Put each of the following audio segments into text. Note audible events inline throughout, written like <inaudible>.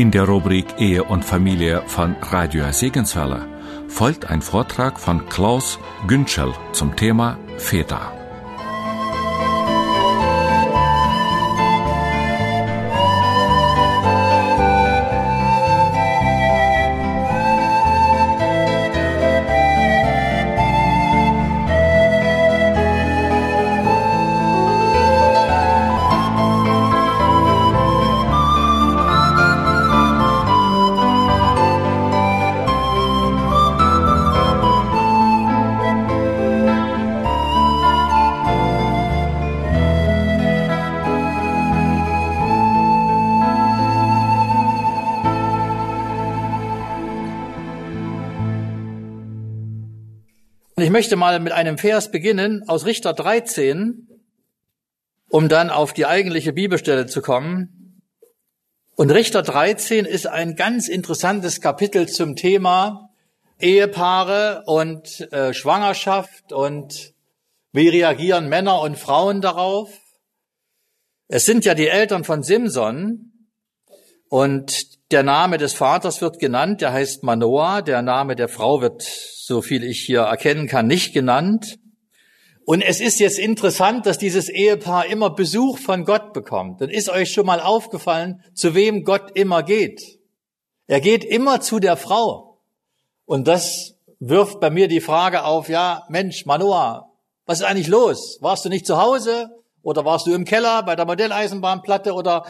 In der Rubrik Ehe und Familie von Radio Segenswelle folgt ein Vortrag von Klaus Günschel zum Thema Väter. Möchte mal mit einem Vers beginnen aus Richter 13, um dann auf die eigentliche Bibelstelle zu kommen. Und Richter 13 ist ein ganz interessantes Kapitel zum Thema Ehepaare und äh, Schwangerschaft und wie reagieren Männer und Frauen darauf. Es sind ja die Eltern von Simson und der Name des Vaters wird genannt, der heißt Manoah, der Name der Frau wird so viel ich hier erkennen kann, nicht genannt. Und es ist jetzt interessant, dass dieses Ehepaar immer Besuch von Gott bekommt. Dann ist euch schon mal aufgefallen, zu wem Gott immer geht. Er geht immer zu der Frau. Und das wirft bei mir die Frage auf, ja, Mensch, Manoa, was ist eigentlich los? Warst du nicht zu Hause? Oder warst du im Keller bei der Modelleisenbahnplatte? Oder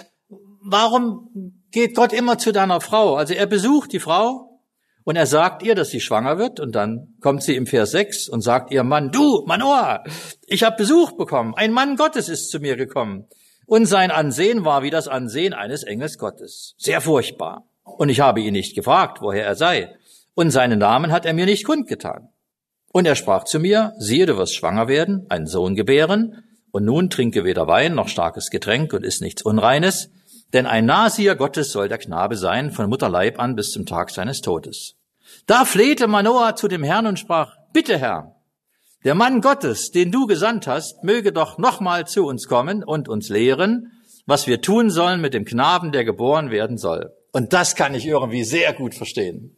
warum geht Gott immer zu deiner Frau? Also er besucht die Frau und er sagt ihr, dass sie schwanger wird und dann kommt sie im Vers 6 und sagt ihr Mann, du, Manoah, ich habe Besuch bekommen, ein Mann Gottes ist zu mir gekommen. Und sein Ansehen war wie das Ansehen eines Engels Gottes. Sehr furchtbar. Und ich habe ihn nicht gefragt, woher er sei. Und seinen Namen hat er mir nicht kundgetan. Und er sprach zu mir, siehe, du wirst schwanger werden, einen Sohn gebären, und nun trinke weder Wein noch starkes Getränk und iss nichts Unreines, denn ein Nasier Gottes soll der Knabe sein, von Mutterleib an bis zum Tag seines Todes. Da flehte Manoah zu dem Herrn und sprach, bitte Herr, der Mann Gottes, den du gesandt hast, möge doch nochmal zu uns kommen und uns lehren, was wir tun sollen mit dem Knaben, der geboren werden soll. Und das kann ich irgendwie sehr gut verstehen.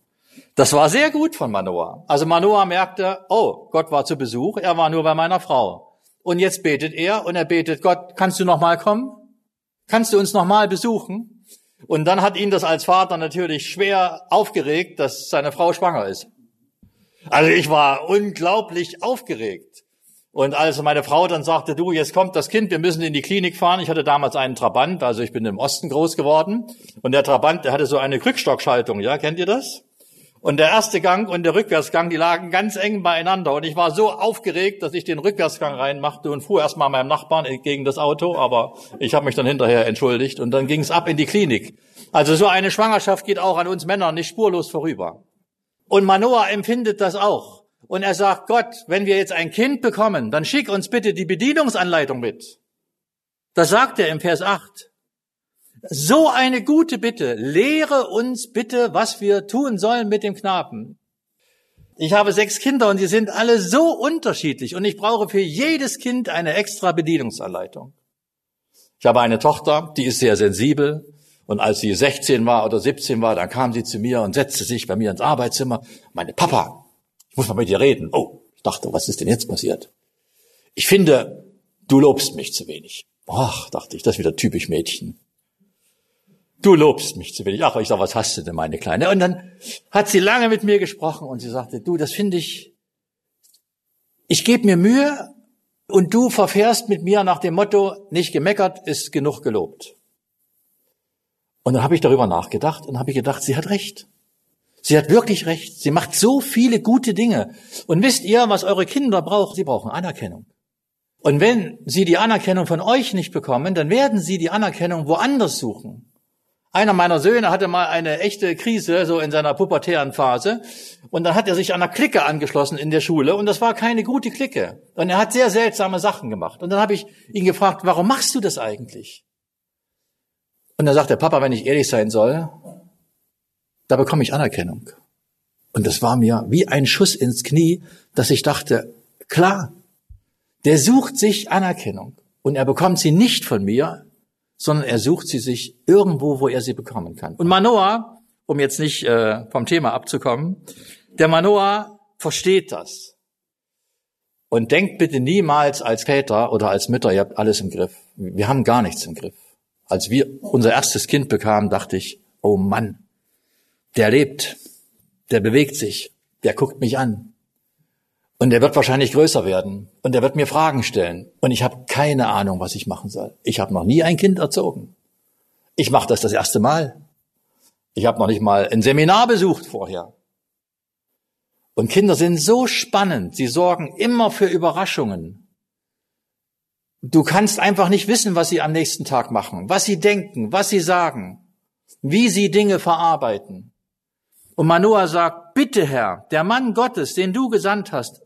Das war sehr gut von Manoah. Also Manoah merkte, oh, Gott war zu Besuch, er war nur bei meiner Frau. Und jetzt betet er und er betet, Gott, kannst du nochmal kommen? Kannst du uns nochmal besuchen? Und dann hat ihn das als Vater natürlich schwer aufgeregt, dass seine Frau schwanger ist. Also ich war unglaublich aufgeregt. Und als meine Frau dann sagte, du, jetzt kommt das Kind, wir müssen in die Klinik fahren. Ich hatte damals einen Trabant, also ich bin im Osten groß geworden. Und der Trabant, der hatte so eine Krückstockschaltung, ja, kennt ihr das? Und der erste Gang und der Rückwärtsgang, die lagen ganz eng beieinander. Und ich war so aufgeregt, dass ich den Rückwärtsgang reinmachte und fuhr erstmal meinem Nachbarn gegen das Auto. Aber ich habe mich dann hinterher entschuldigt. Und dann ging es ab in die Klinik. Also so eine Schwangerschaft geht auch an uns Männern nicht spurlos vorüber. Und Manoah empfindet das auch. Und er sagt, Gott, wenn wir jetzt ein Kind bekommen, dann schick uns bitte die Bedienungsanleitung mit. Das sagt er im Vers 8. So eine gute Bitte. Lehre uns bitte, was wir tun sollen mit dem Knaben. Ich habe sechs Kinder und die sind alle so unterschiedlich und ich brauche für jedes Kind eine extra Bedienungsanleitung. Ich habe eine Tochter, die ist sehr sensibel und als sie 16 war oder 17 war, dann kam sie zu mir und setzte sich bei mir ins Arbeitszimmer. Meine Papa, ich muss mal mit dir reden. Oh, ich dachte, was ist denn jetzt passiert? Ich finde, du lobst mich zu wenig. Ach, dachte ich, das ist wieder typisch Mädchen. Du lobst mich zu wenig. Ach, ich sag, was hast du denn, meine Kleine? Und dann hat sie lange mit mir gesprochen und sie sagte, du, das finde ich, ich gebe mir Mühe und du verfährst mit mir nach dem Motto, nicht gemeckert ist genug gelobt. Und dann habe ich darüber nachgedacht und habe gedacht, sie hat recht. Sie hat wirklich recht. Sie macht so viele gute Dinge. Und wisst ihr, was eure Kinder brauchen? Sie brauchen Anerkennung. Und wenn sie die Anerkennung von euch nicht bekommen, dann werden sie die Anerkennung woanders suchen. Einer meiner Söhne hatte mal eine echte Krise, so in seiner pubertären Phase. Und dann hat er sich einer Clique angeschlossen in der Schule. Und das war keine gute Clique. Und er hat sehr seltsame Sachen gemacht. Und dann habe ich ihn gefragt, warum machst du das eigentlich? Und dann sagt der Papa, wenn ich ehrlich sein soll, da bekomme ich Anerkennung. Und das war mir wie ein Schuss ins Knie, dass ich dachte, klar, der sucht sich Anerkennung. Und er bekommt sie nicht von mir, sondern er sucht sie sich irgendwo, wo er sie bekommen kann. Und Manoah, um jetzt nicht äh, vom Thema abzukommen, der Manoah versteht das. Und denkt bitte niemals als Väter oder als Mütter, ihr habt alles im Griff. Wir haben gar nichts im Griff. Als wir unser erstes Kind bekamen, dachte ich, oh Mann, der lebt, der bewegt sich, der guckt mich an. Und der wird wahrscheinlich größer werden und der wird mir Fragen stellen. Und ich habe keine Ahnung, was ich machen soll. Ich habe noch nie ein Kind erzogen. Ich mache das das erste Mal. Ich habe noch nicht mal ein Seminar besucht vorher. Und Kinder sind so spannend. Sie sorgen immer für Überraschungen. Du kannst einfach nicht wissen, was sie am nächsten Tag machen, was sie denken, was sie sagen, wie sie Dinge verarbeiten. Und Manoah sagt, bitte Herr, der Mann Gottes, den du gesandt hast,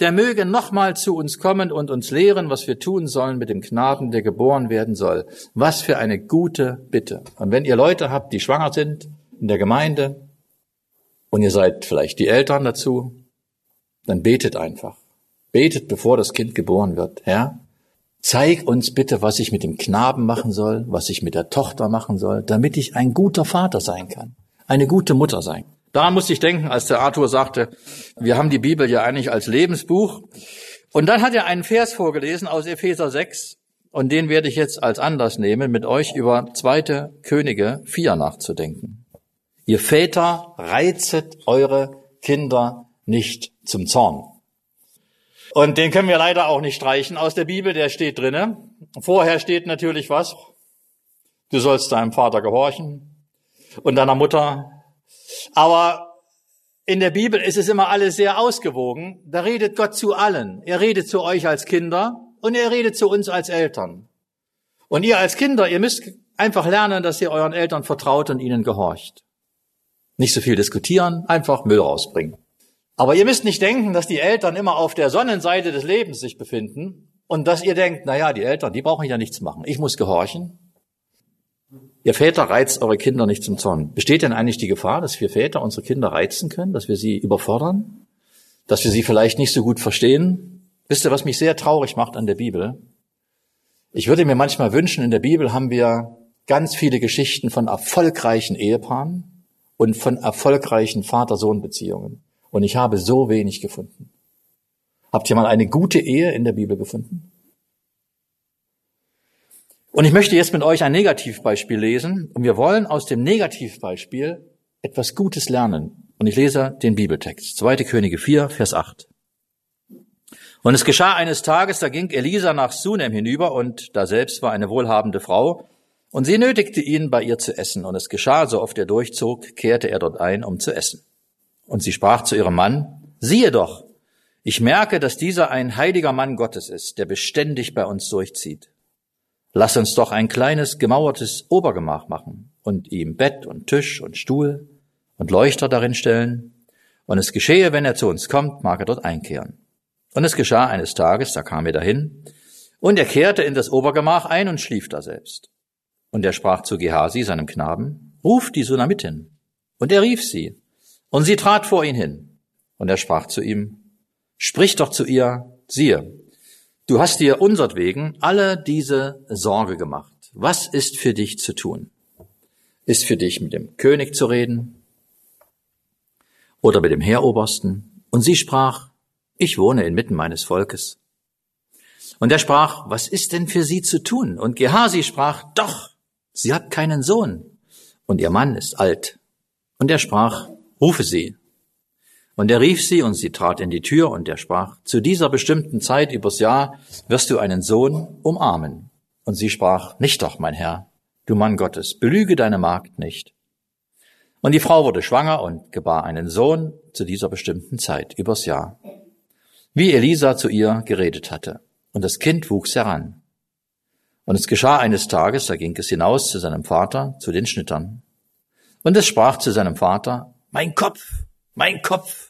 der möge nochmal zu uns kommen und uns lehren, was wir tun sollen mit dem Knaben, der geboren werden soll. Was für eine gute Bitte. Und wenn ihr Leute habt, die schwanger sind in der Gemeinde und ihr seid vielleicht die Eltern dazu, dann betet einfach. Betet, bevor das Kind geboren wird. Herr, zeig uns bitte, was ich mit dem Knaben machen soll, was ich mit der Tochter machen soll, damit ich ein guter Vater sein kann, eine gute Mutter sein. Daran musste ich denken, als der Arthur sagte, wir haben die Bibel ja eigentlich als Lebensbuch. Und dann hat er einen Vers vorgelesen aus Epheser 6, und den werde ich jetzt als Anlass nehmen, mit euch über zweite Könige 4 nachzudenken. Ihr Väter reizet eure Kinder nicht zum Zorn. Und den können wir leider auch nicht streichen aus der Bibel, der steht drinnen. Vorher steht natürlich was? Du sollst deinem Vater gehorchen und deiner Mutter aber in der Bibel ist es immer alles sehr ausgewogen. Da redet Gott zu allen. Er redet zu euch als Kinder und er redet zu uns als Eltern. Und ihr als Kinder, ihr müsst einfach lernen, dass ihr euren Eltern vertraut und ihnen gehorcht. Nicht so viel diskutieren, einfach Müll rausbringen. Aber ihr müsst nicht denken, dass die Eltern immer auf der Sonnenseite des Lebens sich befinden und dass ihr denkt, na ja, die Eltern, die brauchen ja nichts machen. Ich muss gehorchen. Ihr Väter reizt eure Kinder nicht zum Zorn. Besteht denn eigentlich die Gefahr, dass wir Väter unsere Kinder reizen können, dass wir sie überfordern, dass wir sie vielleicht nicht so gut verstehen? Wisst ihr, was mich sehr traurig macht an der Bibel? Ich würde mir manchmal wünschen, in der Bibel haben wir ganz viele Geschichten von erfolgreichen Ehepaaren und von erfolgreichen Vater-Sohn-Beziehungen. Und ich habe so wenig gefunden. Habt ihr mal eine gute Ehe in der Bibel gefunden? Und ich möchte jetzt mit euch ein Negativbeispiel lesen und wir wollen aus dem Negativbeispiel etwas Gutes lernen. Und ich lese den Bibeltext. 2. Könige 4, Vers 8. Und es geschah eines Tages, da ging Elisa nach Sunem hinüber und da selbst war eine wohlhabende Frau und sie nötigte ihn, bei ihr zu essen. Und es geschah, so oft er durchzog, kehrte er dort ein, um zu essen. Und sie sprach zu ihrem Mann, siehe doch, ich merke, dass dieser ein heiliger Mann Gottes ist, der beständig bei uns durchzieht. Lass uns doch ein kleines gemauertes Obergemach machen und ihm Bett und Tisch und Stuhl und Leuchter darin stellen. Und es geschehe, wenn er zu uns kommt, mag er dort einkehren. Und es geschah eines Tages, da kam er dahin, und er kehrte in das Obergemach ein und schlief da selbst. Und er sprach zu Gehasi, seinem Knaben, ruf die Sunamitin. Und er rief sie, und sie trat vor ihn hin. Und er sprach zu ihm, sprich doch zu ihr, siehe, Du hast dir unsertwegen alle diese Sorge gemacht. Was ist für dich zu tun? Ist für dich mit dem König zu reden oder mit dem Heerobersten? Und sie sprach, ich wohne inmitten meines Volkes. Und er sprach, was ist denn für sie zu tun? Und Gehasi sprach, doch, sie hat keinen Sohn und ihr Mann ist alt. Und er sprach, rufe sie. Und er rief sie, und sie trat in die Tür, und er sprach, zu dieser bestimmten Zeit übers Jahr wirst du einen Sohn umarmen. Und sie sprach, nicht doch, mein Herr, du Mann Gottes, belüge deine Magd nicht. Und die Frau wurde schwanger und gebar einen Sohn zu dieser bestimmten Zeit, übers Jahr. Wie Elisa zu ihr geredet hatte. Und das Kind wuchs heran. Und es geschah eines Tages, da ging es hinaus zu seinem Vater, zu den Schnittern. Und es sprach zu seinem Vater, mein Kopf, mein Kopf.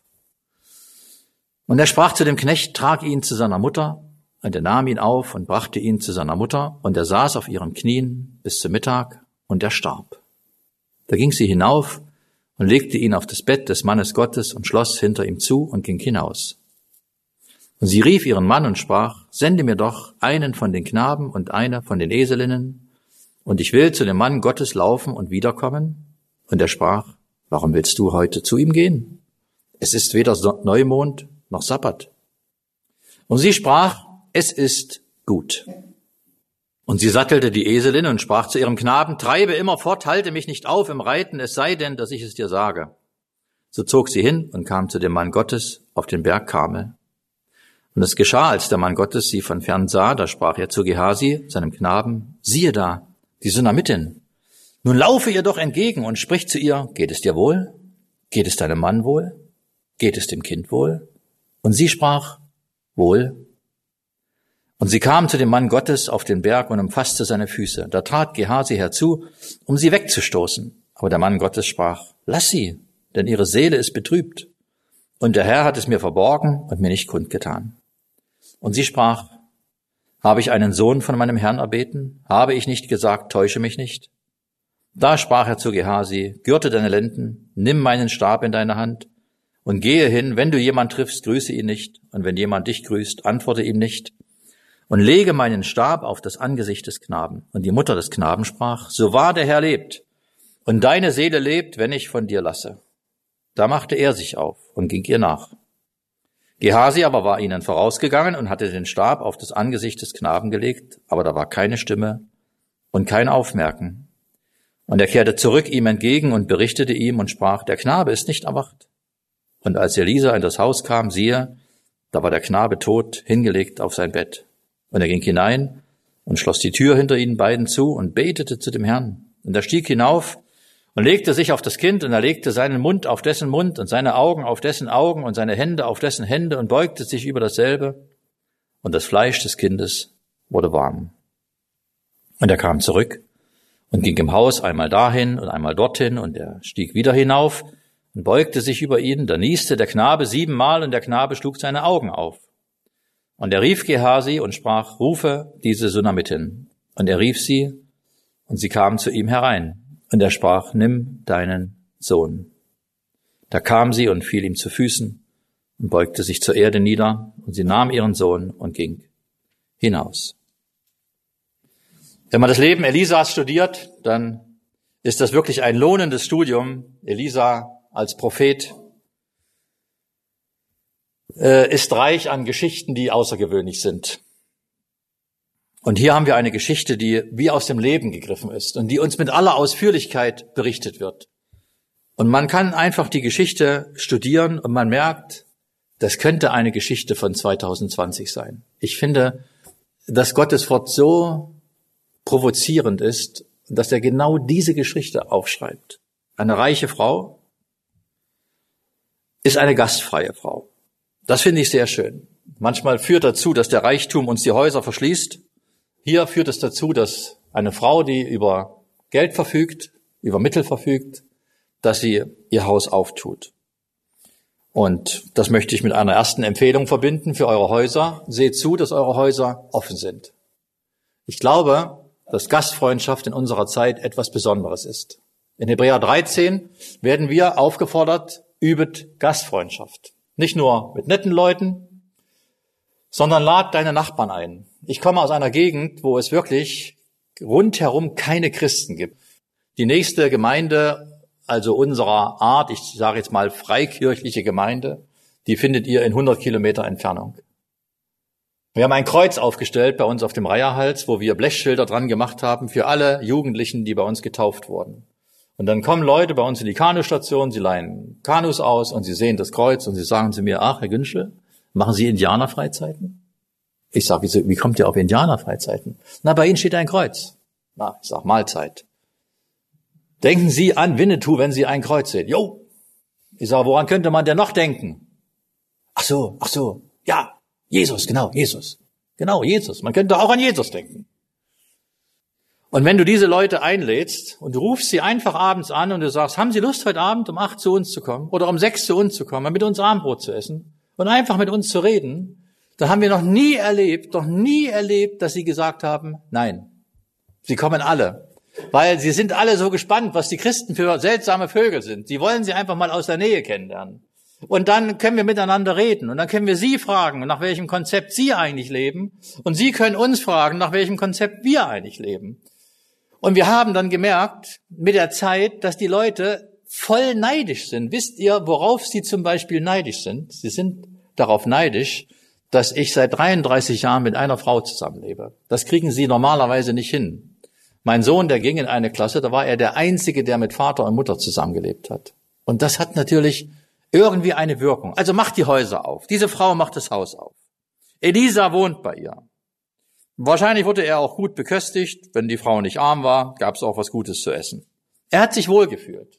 Und er sprach zu dem Knecht, trag ihn zu seiner Mutter. Und er nahm ihn auf und brachte ihn zu seiner Mutter. Und er saß auf ihren Knien bis zum Mittag und er starb. Da ging sie hinauf und legte ihn auf das Bett des Mannes Gottes und schloss hinter ihm zu und ging hinaus. Und sie rief ihren Mann und sprach, sende mir doch einen von den Knaben und einer von den Eselinnen Und ich will zu dem Mann Gottes laufen und wiederkommen. Und er sprach, warum willst du heute zu ihm gehen? Es ist weder Neumond noch Sabbat. Und sie sprach, es ist gut. Und sie sattelte die Eselin und sprach zu ihrem Knaben, treibe immer fort, halte mich nicht auf im Reiten, es sei denn, dass ich es dir sage. So zog sie hin und kam zu dem Mann Gottes auf den Berg Karmel. Und es geschah, als der Mann Gottes sie von fern sah, da sprach er zu Gehasi, seinem Knaben, siehe da, die Sunamitin. Nun laufe ihr doch entgegen und sprich zu ihr, geht es dir wohl? Geht es deinem Mann wohl? Geht es dem Kind wohl? Und sie sprach, wohl. Und sie kam zu dem Mann Gottes auf den Berg und umfasste seine Füße. Da trat Gehasi herzu, um sie wegzustoßen. Aber der Mann Gottes sprach, lass sie, denn ihre Seele ist betrübt. Und der Herr hat es mir verborgen und mir nicht kundgetan. Und sie sprach, habe ich einen Sohn von meinem Herrn erbeten? Habe ich nicht gesagt, täusche mich nicht? Da sprach er zu Gehasi, gürte deine Lenden, nimm meinen Stab in deine Hand und gehe hin, wenn du jemand triffst, grüße ihn nicht, und wenn jemand dich grüßt, antworte ihm nicht, und lege meinen Stab auf das Angesicht des Knaben. Und die Mutter des Knaben sprach, so wahr der Herr lebt, und deine Seele lebt, wenn ich von dir lasse. Da machte er sich auf und ging ihr nach. Gehasi aber war ihnen vorausgegangen und hatte den Stab auf das Angesicht des Knaben gelegt, aber da war keine Stimme und kein Aufmerken. Und er kehrte zurück ihm entgegen und berichtete ihm und sprach, der Knabe ist nicht erwacht. Und als Elisa in das Haus kam, siehe, da war der Knabe tot, hingelegt auf sein Bett. Und er ging hinein und schloss die Tür hinter ihnen beiden zu und betete zu dem Herrn. Und er stieg hinauf und legte sich auf das Kind und er legte seinen Mund auf dessen Mund und seine Augen auf dessen Augen und seine Hände auf dessen Hände und beugte sich über dasselbe. Und das Fleisch des Kindes wurde warm. Und er kam zurück und ging im Haus einmal dahin und einmal dorthin und er stieg wieder hinauf und beugte sich über ihn. Da nieste der Knabe siebenmal und der Knabe schlug seine Augen auf. Und er rief Gehasi und sprach, rufe diese Sunamitin. Und er rief sie und sie kam zu ihm herein. Und er sprach, nimm deinen Sohn. Da kam sie und fiel ihm zu Füßen und beugte sich zur Erde nieder, und sie nahm ihren Sohn und ging hinaus. Wenn man das Leben Elisas studiert, dann ist das wirklich ein lohnendes Studium. Elisa als Prophet äh, ist reich an Geschichten, die außergewöhnlich sind. Und hier haben wir eine Geschichte, die wie aus dem Leben gegriffen ist und die uns mit aller Ausführlichkeit berichtet wird. Und man kann einfach die Geschichte studieren und man merkt, das könnte eine Geschichte von 2020 sein. Ich finde, dass Gottes Wort so provozierend ist, dass er genau diese Geschichte aufschreibt. Eine reiche Frau ist eine gastfreie Frau. Das finde ich sehr schön. Manchmal führt dazu, dass der Reichtum uns die Häuser verschließt hier führt es dazu, dass eine Frau, die über Geld verfügt, über Mittel verfügt, dass sie ihr Haus auftut. Und das möchte ich mit einer ersten Empfehlung verbinden für eure Häuser. Seht zu, dass eure Häuser offen sind. Ich glaube, dass Gastfreundschaft in unserer Zeit etwas Besonderes ist. In Hebräer 13 werden wir aufgefordert, übet Gastfreundschaft. Nicht nur mit netten Leuten, sondern lad deine Nachbarn ein. Ich komme aus einer Gegend, wo es wirklich rundherum keine Christen gibt. Die nächste Gemeinde, also unserer Art, ich sage jetzt mal freikirchliche Gemeinde, die findet ihr in 100 Kilometer Entfernung. Wir haben ein Kreuz aufgestellt bei uns auf dem Reiherhals, wo wir Blechschilder dran gemacht haben für alle Jugendlichen, die bei uns getauft wurden. Und dann kommen Leute bei uns in die Kanustation, sie leihen Kanus aus und sie sehen das Kreuz und sie sagen zu mir, ach, Herr Günschel, machen Sie Indianerfreizeiten? Ich sage, wie, wie kommt ihr auf Indianerfreizeiten? Na, bei Ihnen steht ein Kreuz. Na, ich sag Mahlzeit. Denken Sie an Winnetou, wenn Sie ein Kreuz sehen. Jo. Ich sage, woran könnte man denn noch denken? Ach so, ach so. Ja, Jesus, genau, Jesus. Genau, Jesus. Man könnte auch an Jesus denken. Und wenn du diese Leute einlädst und du rufst sie einfach abends an und du sagst, haben Sie Lust, heute Abend um acht zu uns zu kommen oder um sechs zu uns zu kommen, mit uns Abendbrot zu essen und einfach mit uns zu reden, da haben wir noch nie erlebt, noch nie erlebt, dass sie gesagt haben, nein. Sie kommen alle. Weil sie sind alle so gespannt, was die Christen für seltsame Vögel sind. Sie wollen sie einfach mal aus der Nähe kennenlernen. Und dann können wir miteinander reden. Und dann können wir sie fragen, nach welchem Konzept sie eigentlich leben. Und sie können uns fragen, nach welchem Konzept wir eigentlich leben. Und wir haben dann gemerkt mit der Zeit, dass die Leute voll neidisch sind. Wisst ihr, worauf sie zum Beispiel neidisch sind? Sie sind darauf neidisch, dass ich seit 33 Jahren mit einer Frau zusammenlebe. Das kriegen sie normalerweise nicht hin. Mein Sohn, der ging in eine Klasse, da war er der Einzige, der mit Vater und Mutter zusammengelebt hat. Und das hat natürlich irgendwie eine Wirkung. Also macht die Häuser auf. Diese Frau macht das Haus auf. Elisa wohnt bei ihr. Wahrscheinlich wurde er auch gut beköstigt. Wenn die Frau nicht arm war, gab es auch was Gutes zu essen. Er hat sich wohlgefühlt.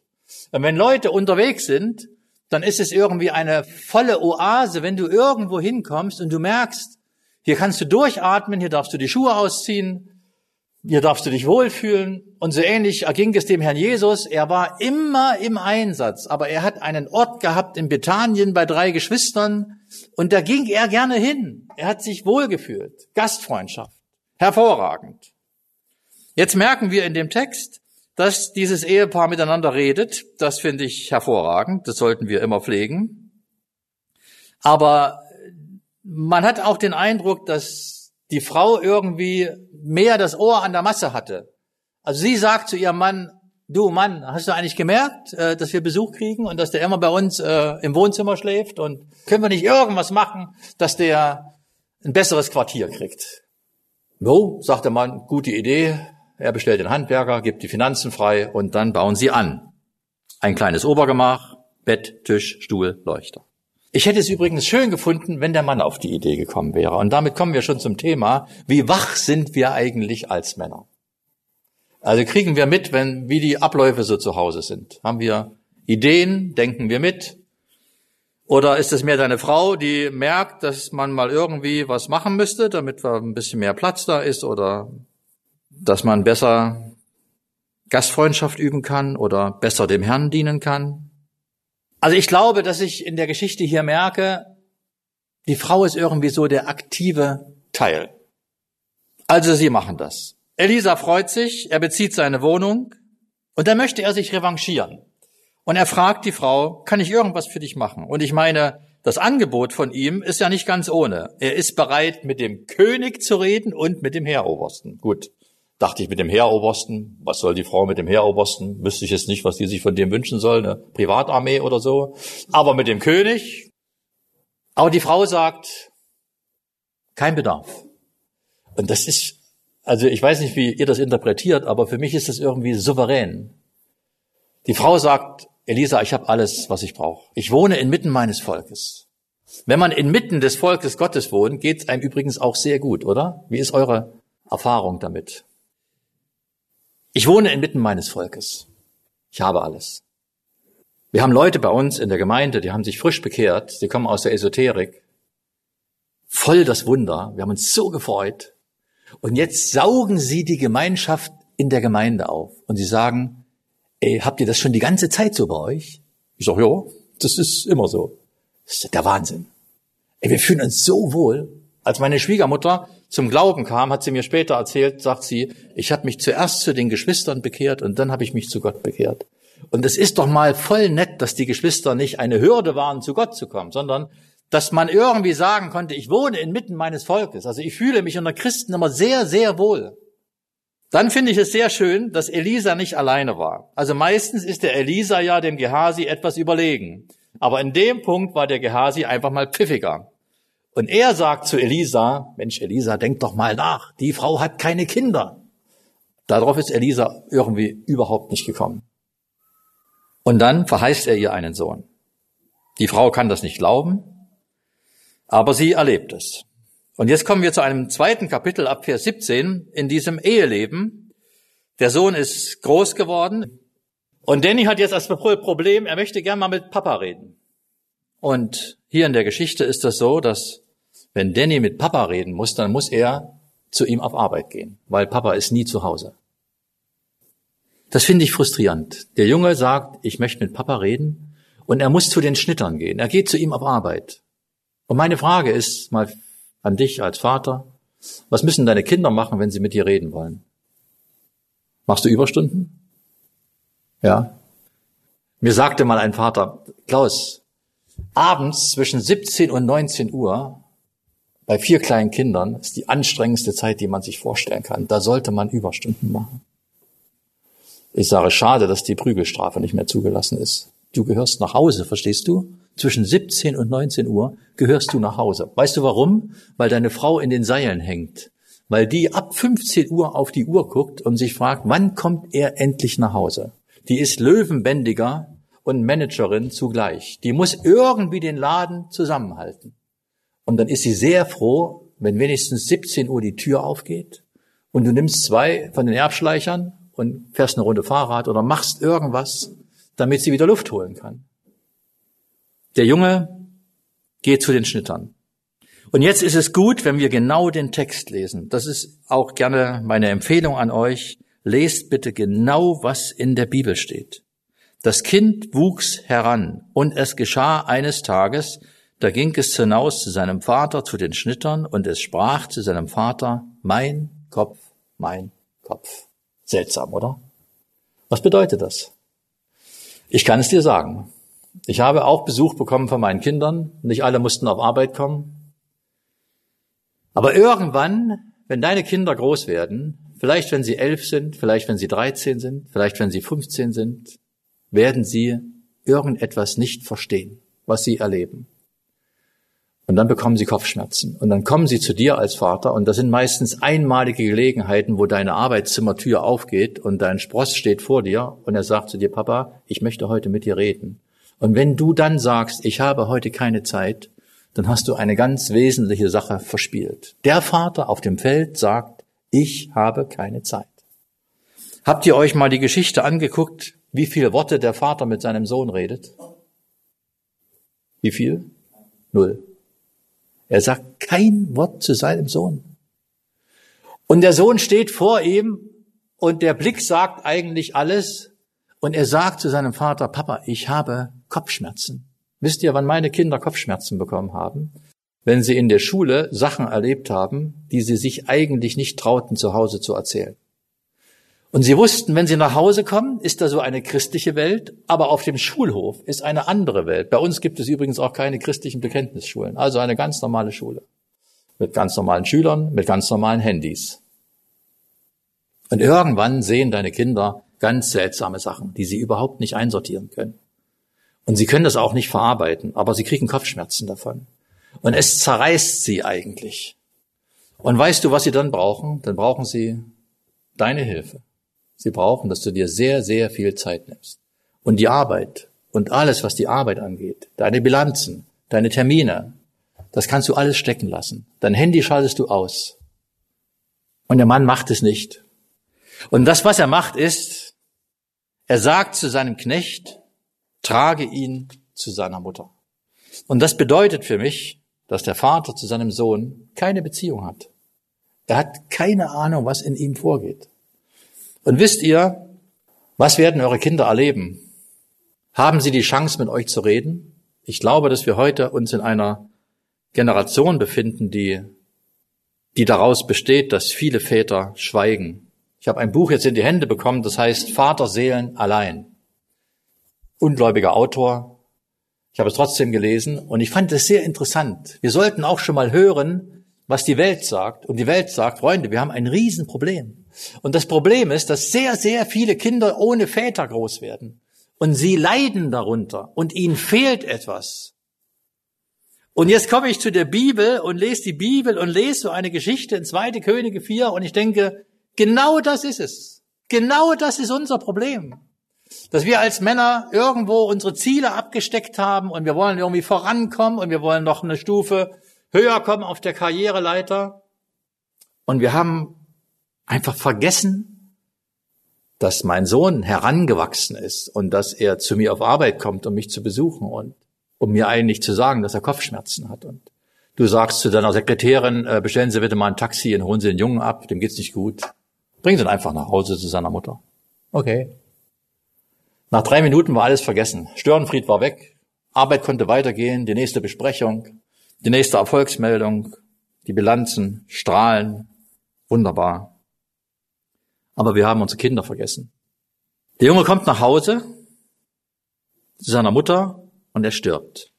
Und wenn Leute unterwegs sind, dann ist es irgendwie eine volle Oase, wenn du irgendwo hinkommst und du merkst, hier kannst du durchatmen, hier darfst du die Schuhe ausziehen, hier darfst du dich wohlfühlen. Und so ähnlich erging es dem Herrn Jesus. Er war immer im Einsatz, aber er hat einen Ort gehabt in Bethanien bei drei Geschwistern und da ging er gerne hin. Er hat sich wohlgefühlt. Gastfreundschaft. Hervorragend. Jetzt merken wir in dem Text, dass dieses Ehepaar miteinander redet. Das finde ich hervorragend. Das sollten wir immer pflegen. Aber man hat auch den Eindruck, dass die Frau irgendwie mehr das Ohr an der Masse hatte. Also sie sagt zu ihrem Mann, du Mann, hast du eigentlich gemerkt, äh, dass wir Besuch kriegen und dass der immer bei uns äh, im Wohnzimmer schläft und können wir nicht irgendwas machen, dass der ein besseres Quartier kriegt? No, sagt der Mann, gute Idee. Er bestellt den Handwerker, gibt die Finanzen frei und dann bauen sie an. Ein kleines Obergemach, Bett, Tisch, Stuhl, Leuchter. Ich hätte es übrigens schön gefunden, wenn der Mann auf die Idee gekommen wäre. Und damit kommen wir schon zum Thema, wie wach sind wir eigentlich als Männer? Also kriegen wir mit, wenn, wie die Abläufe so zu Hause sind. Haben wir Ideen? Denken wir mit? Oder ist es mehr deine Frau, die merkt, dass man mal irgendwie was machen müsste, damit ein bisschen mehr Platz da ist oder dass man besser Gastfreundschaft üben kann oder besser dem Herrn dienen kann? Also ich glaube, dass ich in der Geschichte hier merke, die Frau ist irgendwie so der aktive Teil. Also sie machen das. Elisa freut sich, er bezieht seine Wohnung und dann möchte er sich revanchieren. Und er fragt die Frau, kann ich irgendwas für dich machen? Und ich meine, das Angebot von ihm ist ja nicht ganz ohne. Er ist bereit, mit dem König zu reden und mit dem Heerobersten. Gut, dachte ich mit dem Heerobersten, was soll die Frau mit dem Heerobersten? Wüsste ich jetzt nicht, was die sich von dem wünschen soll, eine Privatarmee oder so. Aber mit dem König. Aber die Frau sagt, kein Bedarf. Und das ist, also ich weiß nicht, wie ihr das interpretiert, aber für mich ist das irgendwie souverän. Die Frau sagt, Elisa, ich habe alles, was ich brauche. Ich wohne inmitten meines Volkes. Wenn man inmitten des Volkes Gottes wohnt, geht es einem übrigens auch sehr gut, oder? Wie ist eure Erfahrung damit? Ich wohne inmitten meines Volkes. Ich habe alles. Wir haben Leute bei uns in der Gemeinde, die haben sich frisch bekehrt, sie kommen aus der Esoterik. Voll das Wunder. Wir haben uns so gefreut. Und jetzt saugen sie die Gemeinschaft in der Gemeinde auf. Und sie sagen, ey, habt ihr das schon die ganze Zeit so bei euch? Ich sage, ja, das ist immer so. Das ist der Wahnsinn. Ey, wir fühlen uns so wohl. Als meine Schwiegermutter zum Glauben kam, hat sie mir später erzählt, sagt sie, ich habe mich zuerst zu den Geschwistern bekehrt und dann habe ich mich zu Gott bekehrt. Und es ist doch mal voll nett, dass die Geschwister nicht eine Hürde waren, zu Gott zu kommen, sondern dass man irgendwie sagen konnte, ich wohne inmitten meines Volkes. Also ich fühle mich unter Christen immer sehr, sehr wohl. Dann finde ich es sehr schön, dass Elisa nicht alleine war. Also meistens ist der Elisa ja dem Gehasi etwas überlegen. Aber in dem Punkt war der Gehasi einfach mal pfiffiger. Und er sagt zu Elisa, Mensch, Elisa, denk doch mal nach, die Frau hat keine Kinder. Darauf ist Elisa irgendwie überhaupt nicht gekommen. Und dann verheißt er ihr einen Sohn. Die Frau kann das nicht glauben, aber sie erlebt es. Und jetzt kommen wir zu einem zweiten Kapitel ab Vers 17 in diesem Eheleben. Der Sohn ist groß geworden und Danny hat jetzt das Problem, er möchte gern mal mit Papa reden. Und hier in der Geschichte ist das so, dass wenn Danny mit Papa reden muss, dann muss er zu ihm auf Arbeit gehen, weil Papa ist nie zu Hause. Das finde ich frustrierend. Der Junge sagt, ich möchte mit Papa reden und er muss zu den Schnittern gehen. Er geht zu ihm auf Arbeit. Und meine Frage ist mal an dich als Vater, was müssen deine Kinder machen, wenn sie mit dir reden wollen? Machst du Überstunden? Ja. Mir sagte mal ein Vater, Klaus, abends zwischen 17 und 19 Uhr bei vier kleinen Kindern ist die anstrengendste Zeit, die man sich vorstellen kann. Da sollte man Überstunden machen. Ich sage, schade, dass die Prügelstrafe nicht mehr zugelassen ist. Du gehörst nach Hause, verstehst du? Zwischen 17 und 19 Uhr gehörst du nach Hause. Weißt du warum? Weil deine Frau in den Seilen hängt. Weil die ab 15 Uhr auf die Uhr guckt und sich fragt, wann kommt er endlich nach Hause? Die ist Löwenbändiger und Managerin zugleich. Die muss irgendwie den Laden zusammenhalten. Und dann ist sie sehr froh, wenn wenigstens 17 Uhr die Tür aufgeht und du nimmst zwei von den Erbschleichern und fährst eine Runde Fahrrad oder machst irgendwas, damit sie wieder Luft holen kann. Der Junge geht zu den Schnittern. Und jetzt ist es gut, wenn wir genau den Text lesen. Das ist auch gerne meine Empfehlung an euch. Lest bitte genau, was in der Bibel steht. Das Kind wuchs heran und es geschah eines Tages, da ging es hinaus zu seinem Vater, zu den Schnittern, und es sprach zu seinem Vater, mein Kopf, mein Kopf. Seltsam, oder? Was bedeutet das? Ich kann es dir sagen. Ich habe auch Besuch bekommen von meinen Kindern. Nicht alle mussten auf Arbeit kommen. Aber irgendwann, wenn deine Kinder groß werden, vielleicht wenn sie elf sind, vielleicht wenn sie dreizehn sind, vielleicht wenn sie fünfzehn sind, werden sie irgendetwas nicht verstehen, was sie erleben. Und dann bekommen sie Kopfschmerzen. Und dann kommen sie zu dir als Vater. Und das sind meistens einmalige Gelegenheiten, wo deine Arbeitszimmertür aufgeht und dein Spross steht vor dir und er sagt zu dir, Papa, ich möchte heute mit dir reden. Und wenn du dann sagst, ich habe heute keine Zeit, dann hast du eine ganz wesentliche Sache verspielt. Der Vater auf dem Feld sagt, ich habe keine Zeit. Habt ihr euch mal die Geschichte angeguckt, wie viele Worte der Vater mit seinem Sohn redet? Wie viel? Null. Er sagt kein Wort zu seinem Sohn. Und der Sohn steht vor ihm und der Blick sagt eigentlich alles. Und er sagt zu seinem Vater, Papa, ich habe Kopfschmerzen. Wisst ihr, wann meine Kinder Kopfschmerzen bekommen haben? Wenn sie in der Schule Sachen erlebt haben, die sie sich eigentlich nicht trauten, zu Hause zu erzählen. Und sie wussten, wenn sie nach Hause kommen, ist da so eine christliche Welt, aber auf dem Schulhof ist eine andere Welt. Bei uns gibt es übrigens auch keine christlichen Bekenntnisschulen, also eine ganz normale Schule. Mit ganz normalen Schülern, mit ganz normalen Handys. Und irgendwann sehen deine Kinder ganz seltsame Sachen, die sie überhaupt nicht einsortieren können. Und sie können das auch nicht verarbeiten, aber sie kriegen Kopfschmerzen davon. Und es zerreißt sie eigentlich. Und weißt du, was sie dann brauchen? Dann brauchen sie deine Hilfe. Sie brauchen, dass du dir sehr, sehr viel Zeit nimmst. Und die Arbeit und alles, was die Arbeit angeht, deine Bilanzen, deine Termine, das kannst du alles stecken lassen. Dein Handy schaltest du aus. Und der Mann macht es nicht. Und das, was er macht, ist, er sagt zu seinem Knecht, trage ihn zu seiner Mutter. Und das bedeutet für mich, dass der Vater zu seinem Sohn keine Beziehung hat. Er hat keine Ahnung, was in ihm vorgeht. Und wisst ihr, was werden eure Kinder erleben? Haben sie die Chance, mit euch zu reden? Ich glaube, dass wir heute uns in einer Generation befinden, die, die daraus besteht, dass viele Väter schweigen. Ich habe ein Buch jetzt in die Hände bekommen, das heißt Vaterseelen allein. Ungläubiger Autor. Ich habe es trotzdem gelesen und ich fand es sehr interessant. Wir sollten auch schon mal hören, was die Welt sagt. Und die Welt sagt, Freunde, wir haben ein Riesenproblem. Und das Problem ist, dass sehr, sehr viele Kinder ohne Väter groß werden. Und sie leiden darunter. Und ihnen fehlt etwas. Und jetzt komme ich zu der Bibel und lese die Bibel und lese so eine Geschichte in 2. Könige 4 und ich denke, genau das ist es. Genau das ist unser Problem. Dass wir als Männer irgendwo unsere Ziele abgesteckt haben und wir wollen irgendwie vorankommen und wir wollen noch eine Stufe höher kommen auf der Karriereleiter. Und wir haben einfach vergessen, dass mein Sohn herangewachsen ist und dass er zu mir auf Arbeit kommt, um mich zu besuchen und um mir eigentlich zu sagen, dass er Kopfschmerzen hat. Und du sagst zu deiner Sekretärin, äh, bestellen Sie bitte mal ein Taxi und holen Sie den Jungen ab, dem geht's nicht gut. Bringen Sie ihn einfach nach Hause zu seiner Mutter. Okay. Nach drei Minuten war alles vergessen. Störenfried war weg. Arbeit konnte weitergehen, die nächste Besprechung, die nächste Erfolgsmeldung, die Bilanzen, Strahlen. Wunderbar aber wir haben unsere Kinder vergessen. Der Junge kommt nach Hause zu seiner Mutter und er stirbt.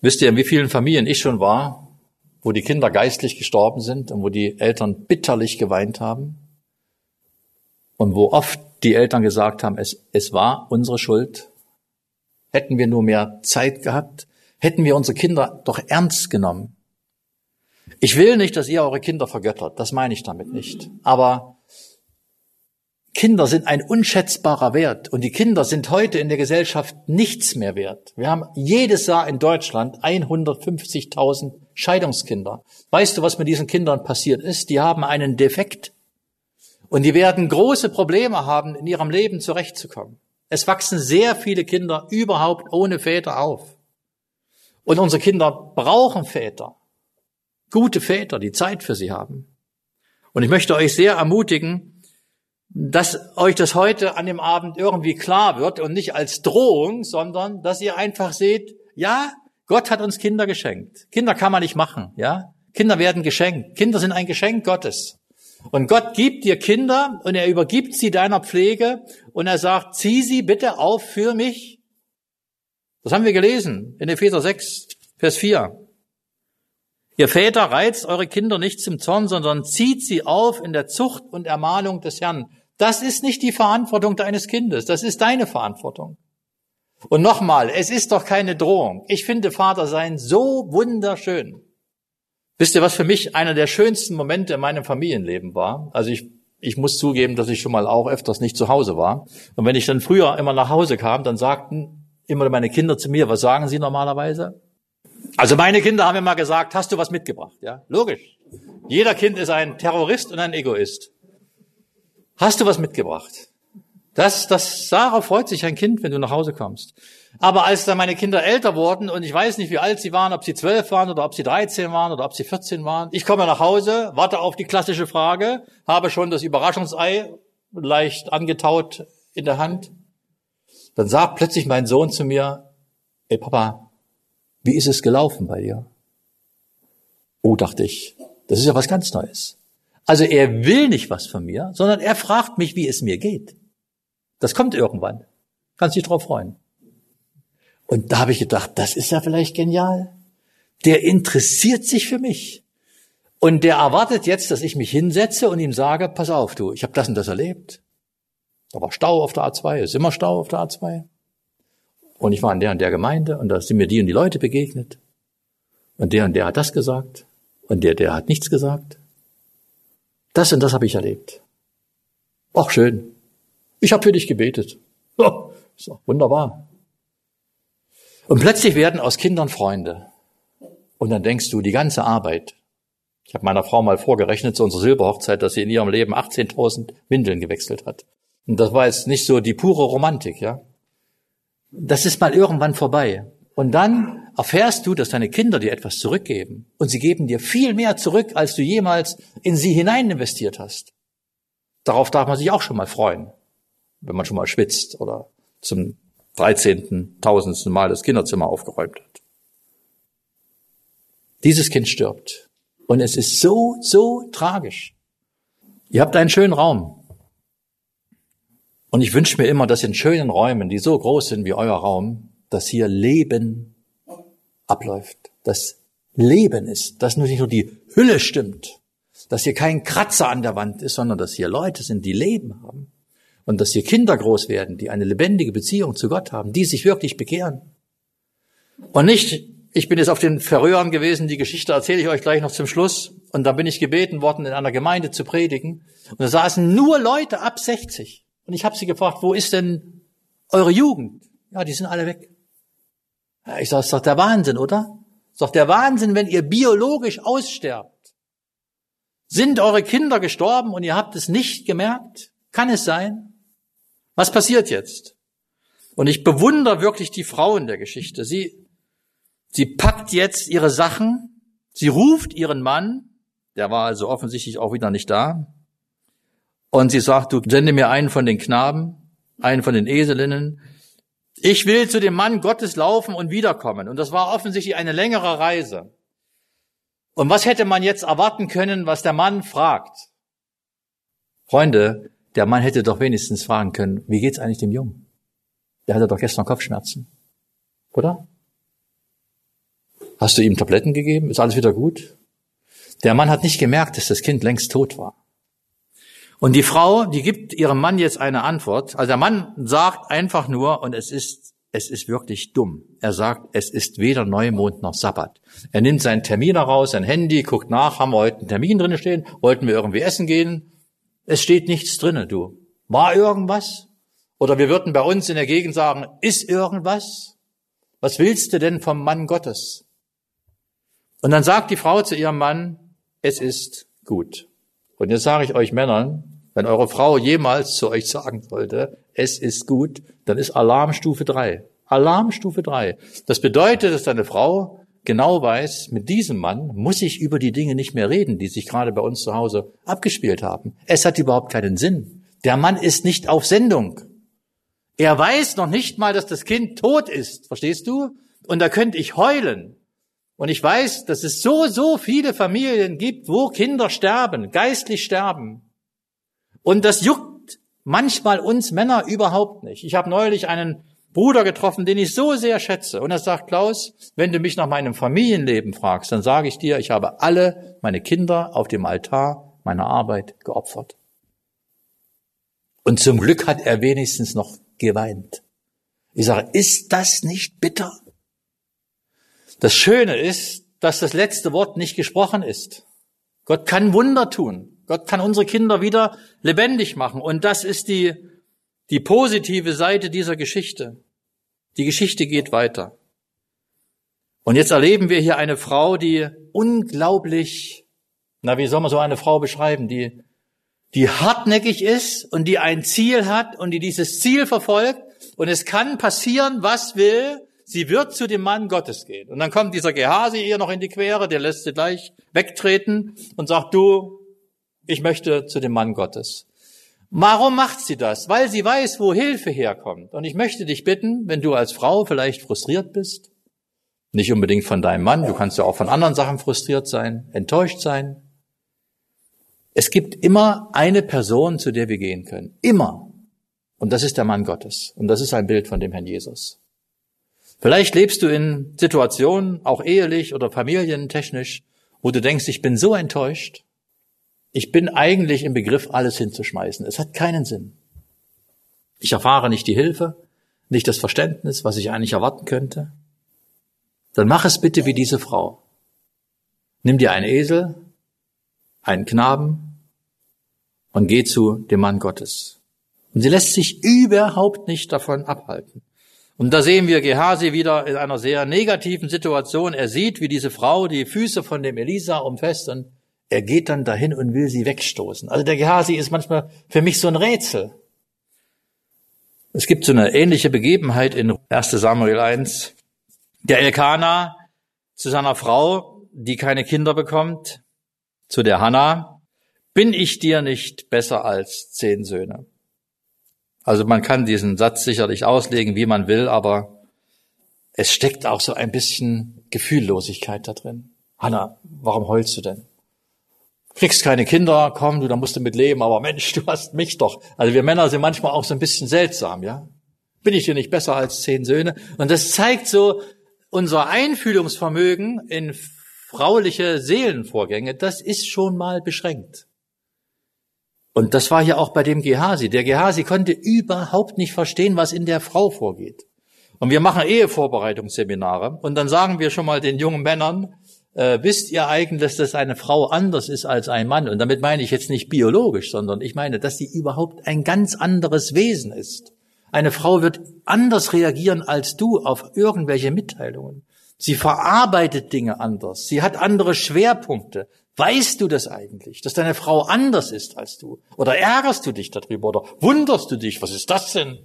Wisst ihr, in wie vielen Familien ich schon war, wo die Kinder geistlich gestorben sind und wo die Eltern bitterlich geweint haben? Und wo oft die Eltern gesagt haben, es, es war unsere Schuld. Hätten wir nur mehr Zeit gehabt, hätten wir unsere Kinder doch ernst genommen. Ich will nicht, dass ihr eure Kinder vergöttert, das meine ich damit nicht. Aber Kinder sind ein unschätzbarer Wert und die Kinder sind heute in der Gesellschaft nichts mehr wert. Wir haben jedes Jahr in Deutschland 150.000 Scheidungskinder. Weißt du, was mit diesen Kindern passiert ist? Die haben einen Defekt und die werden große Probleme haben, in ihrem Leben zurechtzukommen. Es wachsen sehr viele Kinder überhaupt ohne Väter auf. Und unsere Kinder brauchen Väter. Gute Väter, die Zeit für sie haben. Und ich möchte euch sehr ermutigen, dass euch das heute an dem Abend irgendwie klar wird und nicht als Drohung, sondern dass ihr einfach seht, ja, Gott hat uns Kinder geschenkt. Kinder kann man nicht machen, ja? Kinder werden geschenkt. Kinder sind ein Geschenk Gottes. Und Gott gibt dir Kinder und er übergibt sie deiner Pflege und er sagt, zieh sie bitte auf für mich. Das haben wir gelesen in Epheser 6, Vers 4. Ihr Väter reizt eure Kinder nicht zum Zorn, sondern zieht sie auf in der Zucht und Ermahnung des Herrn. Das ist nicht die Verantwortung deines Kindes, das ist deine Verantwortung. Und nochmal, es ist doch keine Drohung. Ich finde Vater sein so wunderschön. Wisst ihr, was für mich einer der schönsten Momente in meinem Familienleben war? Also ich, ich muss zugeben, dass ich schon mal auch öfters nicht zu Hause war. Und wenn ich dann früher immer nach Hause kam, dann sagten immer meine Kinder zu mir, was sagen sie normalerweise? Also meine Kinder haben immer gesagt, hast du was mitgebracht? Ja, logisch. Jeder Kind ist ein Terrorist und ein Egoist. Hast du was mitgebracht? Das, das, Sarah freut sich ein Kind, wenn du nach Hause kommst. Aber als dann meine Kinder älter wurden und ich weiß nicht, wie alt sie waren, ob sie zwölf waren oder ob sie dreizehn waren oder ob sie vierzehn waren, ich komme nach Hause, warte auf die klassische Frage, habe schon das Überraschungsei leicht angetaut in der Hand. Dann sagt plötzlich mein Sohn zu mir, ey Papa, wie ist es gelaufen bei dir? Oh, dachte ich, das ist ja was ganz Neues. Also er will nicht was von mir, sondern er fragt mich, wie es mir geht. Das kommt irgendwann. Kannst dich drauf freuen. Und da habe ich gedacht, das ist ja vielleicht genial. Der interessiert sich für mich. Und der erwartet jetzt, dass ich mich hinsetze und ihm sage, pass auf, du, ich habe das und das erlebt. Da war Stau auf der A2, ist immer Stau auf der A2. Und ich war in der und der Gemeinde und da sind mir die und die Leute begegnet. Und der und der hat das gesagt. Und der, der hat nichts gesagt. Das und das habe ich erlebt. Ach schön. Ich habe für dich gebetet. <laughs> Doch wunderbar. Und plötzlich werden aus Kindern Freunde. Und dann denkst du, die ganze Arbeit. Ich habe meiner Frau mal vorgerechnet zu unserer Silberhochzeit, dass sie in ihrem Leben 18.000 Windeln gewechselt hat. Und das war jetzt nicht so die pure Romantik, ja. Das ist mal irgendwann vorbei. Und dann erfährst du, dass deine Kinder dir etwas zurückgeben. Und sie geben dir viel mehr zurück, als du jemals in sie hinein investiert hast. Darauf darf man sich auch schon mal freuen wenn man schon mal schwitzt oder zum dreizehnten, tausendsten Mal das Kinderzimmer aufgeräumt hat. Dieses Kind stirbt. Und es ist so, so tragisch. Ihr habt einen schönen Raum. Und ich wünsche mir immer, dass in schönen Räumen, die so groß sind wie euer Raum, dass hier Leben abläuft. Dass Leben ist, dass nicht nur die Hülle stimmt, dass hier kein Kratzer an der Wand ist, sondern dass hier Leute sind, die Leben haben und dass hier Kinder groß werden, die eine lebendige Beziehung zu Gott haben, die sich wirklich bekehren. Und nicht, ich bin jetzt auf den Verröhren gewesen, die Geschichte erzähle ich euch gleich noch zum Schluss. Und da bin ich gebeten worden, in einer Gemeinde zu predigen. Und da saßen nur Leute ab 60. Und ich habe sie gefragt, wo ist denn eure Jugend? Ja, die sind alle weg. Ja, ich sage, ist doch der Wahnsinn, oder? Ist doch der Wahnsinn, wenn ihr biologisch aussterbt. Sind eure Kinder gestorben und ihr habt es nicht gemerkt? Kann es sein? Was passiert jetzt? Und ich bewundere wirklich die Frau in der Geschichte. Sie, sie packt jetzt ihre Sachen, sie ruft ihren Mann, der war also offensichtlich auch wieder nicht da, und sie sagt, du sende mir einen von den Knaben, einen von den Eselinnen. Ich will zu dem Mann Gottes laufen und wiederkommen. Und das war offensichtlich eine längere Reise. Und was hätte man jetzt erwarten können, was der Mann fragt? Freunde, der Mann hätte doch wenigstens fragen können, wie geht's eigentlich dem Jungen? Der hatte doch gestern Kopfschmerzen. Oder? Hast du ihm Tabletten gegeben? Ist alles wieder gut? Der Mann hat nicht gemerkt, dass das Kind längst tot war. Und die Frau, die gibt ihrem Mann jetzt eine Antwort. Also der Mann sagt einfach nur, und es ist, es ist wirklich dumm. Er sagt, es ist weder Neumond noch Sabbat. Er nimmt seinen Termin heraus, sein Handy, guckt nach, haben wir heute einen Termin drin stehen, wollten wir irgendwie essen gehen. Es steht nichts drinne, du. War irgendwas? Oder wir würden bei uns in der Gegend sagen, ist irgendwas? Was willst du denn vom Mann Gottes? Und dann sagt die Frau zu ihrem Mann, es ist gut. Und jetzt sage ich euch Männern, wenn eure Frau jemals zu euch sagen sollte, es ist gut, dann ist Alarmstufe drei. Alarmstufe drei. Das bedeutet, dass deine Frau genau weiß, mit diesem Mann muss ich über die Dinge nicht mehr reden, die sich gerade bei uns zu Hause abgespielt haben. Es hat überhaupt keinen Sinn. Der Mann ist nicht auf Sendung. Er weiß noch nicht mal, dass das Kind tot ist. Verstehst du? Und da könnte ich heulen. Und ich weiß, dass es so, so viele Familien gibt, wo Kinder sterben, geistlich sterben. Und das juckt manchmal uns Männer überhaupt nicht. Ich habe neulich einen Bruder getroffen, den ich so sehr schätze. Und er sagt, Klaus, wenn du mich nach meinem Familienleben fragst, dann sage ich dir, ich habe alle meine Kinder auf dem Altar meiner Arbeit geopfert. Und zum Glück hat er wenigstens noch geweint. Ich sage, ist das nicht bitter? Das Schöne ist, dass das letzte Wort nicht gesprochen ist. Gott kann Wunder tun. Gott kann unsere Kinder wieder lebendig machen. Und das ist die, die positive Seite dieser Geschichte. Die Geschichte geht weiter. Und jetzt erleben wir hier eine Frau, die unglaublich, na, wie soll man so eine Frau beschreiben, die, die hartnäckig ist und die ein Ziel hat und die dieses Ziel verfolgt. Und es kann passieren, was will sie wird zu dem Mann Gottes gehen. Und dann kommt dieser Gehasi ihr noch in die Quere, der lässt sie gleich wegtreten und sagt, du, ich möchte zu dem Mann Gottes. Warum macht sie das? Weil sie weiß, wo Hilfe herkommt. Und ich möchte dich bitten, wenn du als Frau vielleicht frustriert bist, nicht unbedingt von deinem Mann, du kannst ja auch von anderen Sachen frustriert sein, enttäuscht sein. Es gibt immer eine Person, zu der wir gehen können. Immer. Und das ist der Mann Gottes. Und das ist ein Bild von dem Herrn Jesus. Vielleicht lebst du in Situationen, auch ehelich oder familientechnisch, wo du denkst, ich bin so enttäuscht. Ich bin eigentlich im Begriff, alles hinzuschmeißen. Es hat keinen Sinn. Ich erfahre nicht die Hilfe, nicht das Verständnis, was ich eigentlich erwarten könnte. Dann mach es bitte wie diese Frau. Nimm dir einen Esel, einen Knaben und geh zu dem Mann Gottes. Und sie lässt sich überhaupt nicht davon abhalten. Und da sehen wir Gehasi wieder in einer sehr negativen Situation. Er sieht, wie diese Frau die Füße von dem Elisa umfasst und er geht dann dahin und will sie wegstoßen. Also der Gehasi ist manchmal für mich so ein Rätsel. Es gibt so eine ähnliche Begebenheit in 1 Samuel 1. Der Elkanah zu seiner Frau, die keine Kinder bekommt, zu der Hannah, bin ich dir nicht besser als zehn Söhne? Also man kann diesen Satz sicherlich auslegen, wie man will, aber es steckt auch so ein bisschen Gefühllosigkeit da drin. Hanna, warum heulst du denn? Kriegst keine Kinder, komm, du, da musst du mit leben, aber Mensch, du hast mich doch. Also wir Männer sind manchmal auch so ein bisschen seltsam, ja? Bin ich dir nicht besser als zehn Söhne? Und das zeigt so unser Einfühlungsvermögen in frauliche Seelenvorgänge, das ist schon mal beschränkt. Und das war hier auch bei dem Gehasi. Der Gehasi konnte überhaupt nicht verstehen, was in der Frau vorgeht. Und wir machen Ehevorbereitungsseminare und dann sagen wir schon mal den jungen Männern, äh, wisst ihr eigentlich, dass eine Frau anders ist als ein Mann? Und damit meine ich jetzt nicht biologisch, sondern ich meine, dass sie überhaupt ein ganz anderes Wesen ist. Eine Frau wird anders reagieren als du auf irgendwelche Mitteilungen. Sie verarbeitet Dinge anders. Sie hat andere Schwerpunkte. Weißt du das eigentlich, dass deine Frau anders ist als du? Oder ärgerst du dich darüber? Oder wunderst du dich? Was ist das denn?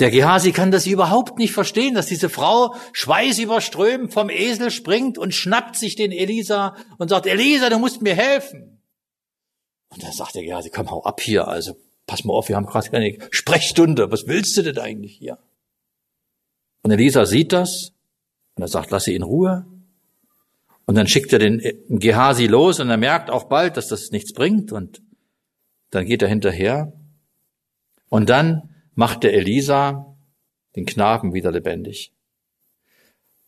Der Gehasi kann das überhaupt nicht verstehen, dass diese Frau schweißüberströmend vom Esel springt und schnappt sich den Elisa und sagt, Elisa, du musst mir helfen. Und dann sagt der Gehasi, komm, hau ab hier, also pass mal auf, wir haben gerade eine Sprechstunde, was willst du denn eigentlich hier? Und Elisa sieht das und er sagt, lass sie in Ruhe. Und dann schickt er den Gehasi los und er merkt auch bald, dass das nichts bringt und dann geht er hinterher. Und dann macht der Elisa den Knaben wieder lebendig.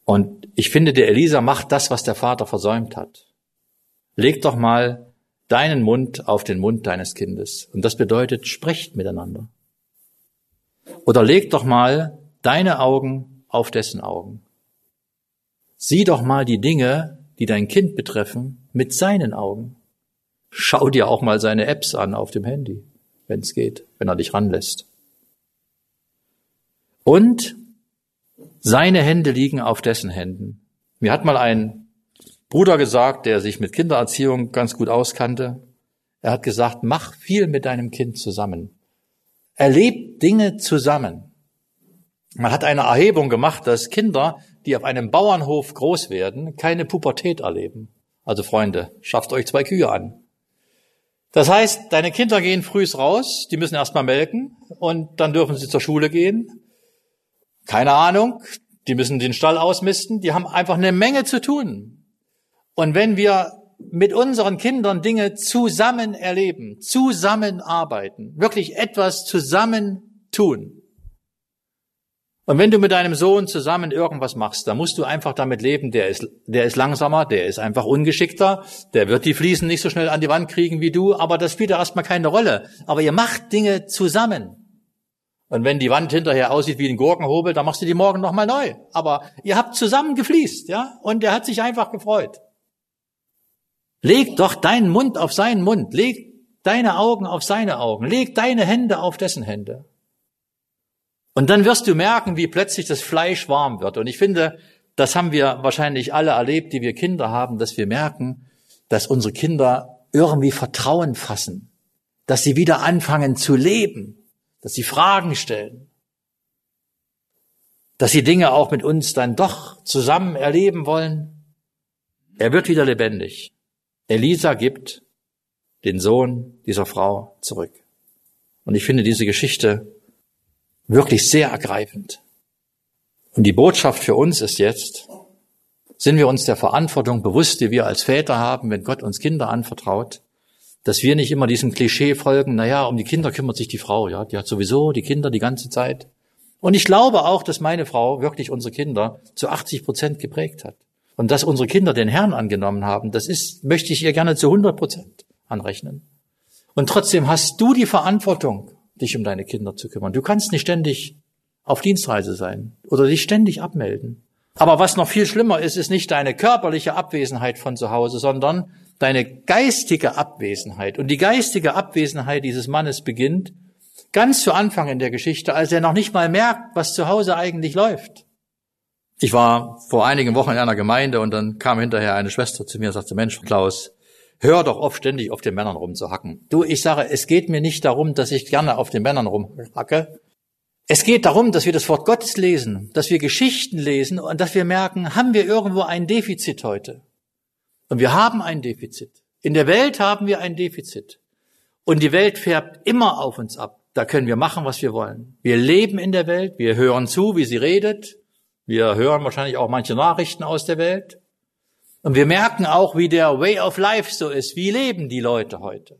Und ich finde, der Elisa macht das, was der Vater versäumt hat. Leg doch mal deinen Mund auf den Mund deines Kindes. Und das bedeutet, sprecht miteinander. Oder leg doch mal deine Augen auf dessen Augen. Sieh doch mal die Dinge, die dein Kind betreffen, mit seinen Augen. Schau dir auch mal seine Apps an auf dem Handy, wenn es geht, wenn er dich ranlässt. Und seine Hände liegen auf dessen Händen. Mir hat mal ein Bruder gesagt, der sich mit Kindererziehung ganz gut auskannte. Er hat gesagt, mach viel mit deinem Kind zusammen. Erlebt Dinge zusammen. Man hat eine Erhebung gemacht, dass Kinder, die auf einem Bauernhof groß werden, keine Pubertät erleben. Also Freunde, schafft euch zwei Kühe an. Das heißt, deine Kinder gehen frühs raus, die müssen erstmal melken und dann dürfen sie zur Schule gehen. Keine Ahnung, die müssen den Stall ausmisten, die haben einfach eine Menge zu tun. Und wenn wir mit unseren Kindern Dinge zusammen erleben, zusammenarbeiten, wirklich etwas zusammen tun, und wenn du mit deinem Sohn zusammen irgendwas machst, dann musst du einfach damit leben, der ist, der ist langsamer, der ist einfach ungeschickter, der wird die Fliesen nicht so schnell an die Wand kriegen wie du, aber das spielt ja erstmal keine Rolle. Aber ihr macht Dinge zusammen. Und wenn die Wand hinterher aussieht wie ein Gurkenhobel, dann machst du die morgen nochmal neu. Aber ihr habt zusammen gefliest, ja? Und er hat sich einfach gefreut. Leg doch deinen Mund auf seinen Mund. Leg deine Augen auf seine Augen. Leg deine Hände auf dessen Hände. Und dann wirst du merken, wie plötzlich das Fleisch warm wird. Und ich finde, das haben wir wahrscheinlich alle erlebt, die wir Kinder haben, dass wir merken, dass unsere Kinder irgendwie Vertrauen fassen, dass sie wieder anfangen zu leben, dass sie Fragen stellen, dass sie Dinge auch mit uns dann doch zusammen erleben wollen. Er wird wieder lebendig. Elisa gibt den Sohn dieser Frau zurück. Und ich finde diese Geschichte wirklich sehr ergreifend. Und die Botschaft für uns ist jetzt, sind wir uns der Verantwortung bewusst, die wir als Väter haben, wenn Gott uns Kinder anvertraut, dass wir nicht immer diesem Klischee folgen, naja, um die Kinder kümmert sich die Frau, ja, die hat sowieso die Kinder die ganze Zeit. Und ich glaube auch, dass meine Frau wirklich unsere Kinder zu 80 Prozent geprägt hat. Und dass unsere Kinder den Herrn angenommen haben, das ist, möchte ich ihr gerne zu 100 Prozent anrechnen. Und trotzdem hast du die Verantwortung, dich um deine Kinder zu kümmern. Du kannst nicht ständig auf Dienstreise sein oder dich ständig abmelden. Aber was noch viel schlimmer ist, ist nicht deine körperliche Abwesenheit von zu Hause, sondern deine geistige Abwesenheit. Und die geistige Abwesenheit dieses Mannes beginnt ganz zu Anfang in der Geschichte, als er noch nicht mal merkt, was zu Hause eigentlich läuft. Ich war vor einigen Wochen in einer Gemeinde und dann kam hinterher eine Schwester zu mir und sagte, Mensch, Klaus, hör doch auf, ständig auf den Männern rumzuhacken. Du, ich sage, es geht mir nicht darum, dass ich gerne auf den Männern rumhacke. Es geht darum, dass wir das Wort Gottes lesen, dass wir Geschichten lesen und dass wir merken, haben wir irgendwo ein Defizit heute? Und wir haben ein Defizit. In der Welt haben wir ein Defizit. Und die Welt färbt immer auf uns ab. Da können wir machen, was wir wollen. Wir leben in der Welt, wir hören zu, wie sie redet. Wir hören wahrscheinlich auch manche Nachrichten aus der Welt. Und wir merken auch, wie der Way of Life so ist. Wie leben die Leute heute?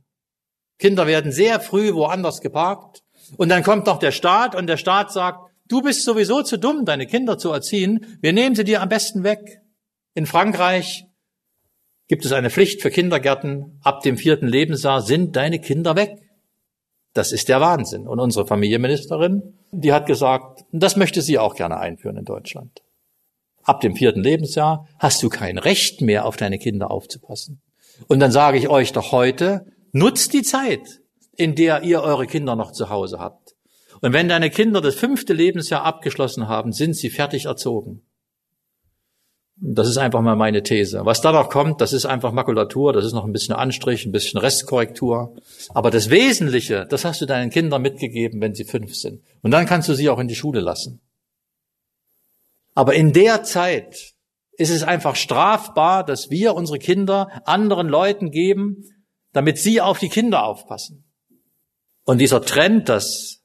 Kinder werden sehr früh woanders geparkt. Und dann kommt noch der Staat und der Staat sagt, du bist sowieso zu dumm, deine Kinder zu erziehen. Wir nehmen sie dir am besten weg. In Frankreich gibt es eine Pflicht für Kindergärten. Ab dem vierten Lebensjahr sind deine Kinder weg. Das ist der Wahnsinn. Und unsere Familienministerin, die hat gesagt, das möchte sie auch gerne einführen in Deutschland. Ab dem vierten Lebensjahr hast du kein Recht mehr, auf deine Kinder aufzupassen. Und dann sage ich euch doch heute, nutzt die Zeit, in der ihr eure Kinder noch zu Hause habt. Und wenn deine Kinder das fünfte Lebensjahr abgeschlossen haben, sind sie fertig erzogen. Das ist einfach mal meine These. Was da noch kommt, das ist einfach Makulatur, das ist noch ein bisschen Anstrich, ein bisschen Restkorrektur. Aber das Wesentliche, das hast du deinen Kindern mitgegeben, wenn sie fünf sind. Und dann kannst du sie auch in die Schule lassen. Aber in der Zeit ist es einfach strafbar, dass wir unsere Kinder anderen Leuten geben, damit sie auf die Kinder aufpassen. Und dieser Trend, dass,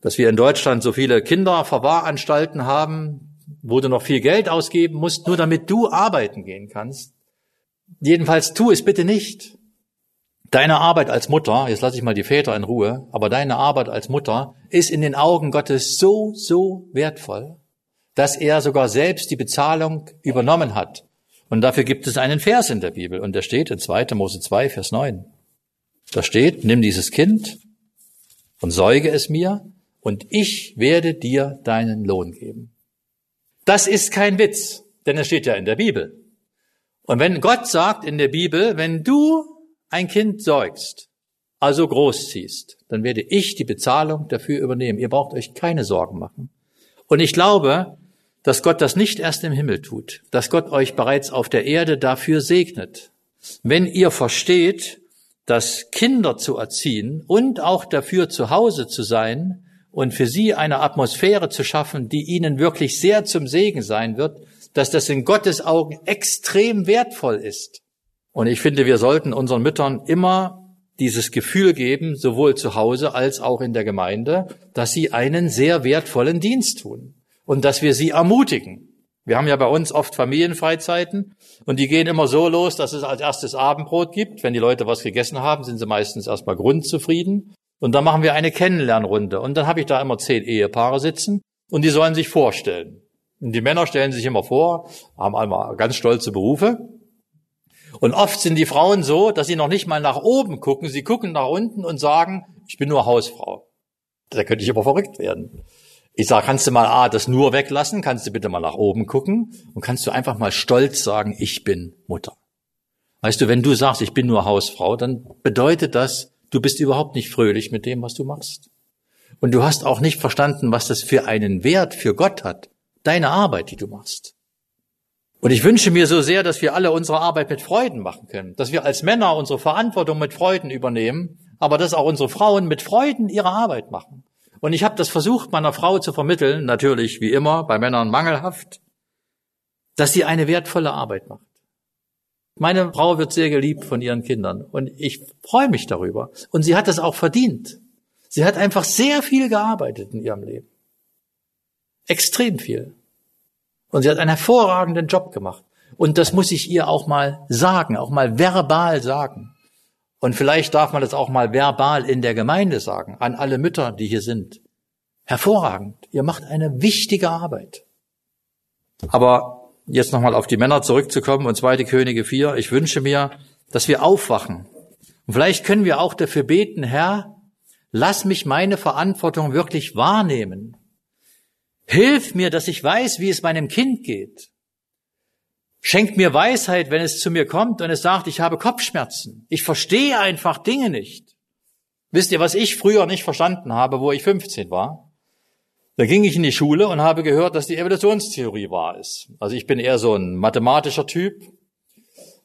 dass wir in Deutschland so viele Kinderverwahranstalten haben, wo du noch viel Geld ausgeben musst, nur damit du arbeiten gehen kannst. Jedenfalls tu es bitte nicht. Deine Arbeit als Mutter, jetzt lasse ich mal die Väter in Ruhe, aber deine Arbeit als Mutter ist in den Augen Gottes so, so wertvoll, dass er sogar selbst die Bezahlung übernommen hat. Und dafür gibt es einen Vers in der Bibel und der steht in 2. Mose 2, Vers 9. Da steht, nimm dieses Kind und säuge es mir und ich werde dir deinen Lohn geben. Das ist kein Witz, denn es steht ja in der Bibel. Und wenn Gott sagt in der Bibel, wenn du ein Kind säugst, also großziehst, dann werde ich die Bezahlung dafür übernehmen. Ihr braucht euch keine Sorgen machen. Und ich glaube, dass Gott das nicht erst im Himmel tut, dass Gott euch bereits auf der Erde dafür segnet. Wenn ihr versteht, dass Kinder zu erziehen und auch dafür zu Hause zu sein und für sie eine Atmosphäre zu schaffen, die ihnen wirklich sehr zum Segen sein wird, dass das in Gottes Augen extrem wertvoll ist. Und ich finde, wir sollten unseren Müttern immer dieses Gefühl geben, sowohl zu Hause als auch in der Gemeinde, dass sie einen sehr wertvollen Dienst tun und dass wir sie ermutigen. Wir haben ja bei uns oft Familienfreizeiten und die gehen immer so los, dass es als erstes Abendbrot gibt. Wenn die Leute was gegessen haben, sind sie meistens erstmal grundzufrieden. Und dann machen wir eine Kennenlernrunde. Und dann habe ich da immer zehn Ehepaare sitzen und die sollen sich vorstellen. Und die Männer stellen sich immer vor, haben einmal ganz stolze Berufe. Und oft sind die Frauen so, dass sie noch nicht mal nach oben gucken. Sie gucken nach unten und sagen, ich bin nur Hausfrau. Da könnte ich aber verrückt werden. Ich sage, kannst du mal ah, das nur weglassen? Kannst du bitte mal nach oben gucken? Und kannst du einfach mal stolz sagen, ich bin Mutter. Weißt du, wenn du sagst, ich bin nur Hausfrau, dann bedeutet das, du bist überhaupt nicht fröhlich mit dem, was du machst. Und du hast auch nicht verstanden, was das für einen Wert für Gott hat, deine Arbeit, die du machst. Und ich wünsche mir so sehr, dass wir alle unsere Arbeit mit Freuden machen können, dass wir als Männer unsere Verantwortung mit Freuden übernehmen, aber dass auch unsere Frauen mit Freuden ihre Arbeit machen. Und ich habe das versucht, meiner Frau zu vermitteln, natürlich wie immer, bei Männern mangelhaft, dass sie eine wertvolle Arbeit macht. Meine Frau wird sehr geliebt von ihren Kindern und ich freue mich darüber. Und sie hat es auch verdient. Sie hat einfach sehr viel gearbeitet in ihrem Leben. Extrem viel. Und sie hat einen hervorragenden Job gemacht. Und das muss ich ihr auch mal sagen, auch mal verbal sagen. Und vielleicht darf man das auch mal verbal in der Gemeinde sagen, an alle Mütter, die hier sind. Hervorragend. Ihr macht eine wichtige Arbeit. Aber jetzt nochmal auf die Männer zurückzukommen und zweite Könige 4. Ich wünsche mir, dass wir aufwachen. Und vielleicht können wir auch dafür beten, Herr, lass mich meine Verantwortung wirklich wahrnehmen. Hilf mir, dass ich weiß, wie es meinem Kind geht. Schenkt mir Weisheit, wenn es zu mir kommt und es sagt, ich habe Kopfschmerzen. Ich verstehe einfach Dinge nicht. Wisst ihr, was ich früher nicht verstanden habe, wo ich 15 war? Da ging ich in die Schule und habe gehört, dass die Evolutionstheorie wahr ist. Also ich bin eher so ein mathematischer Typ.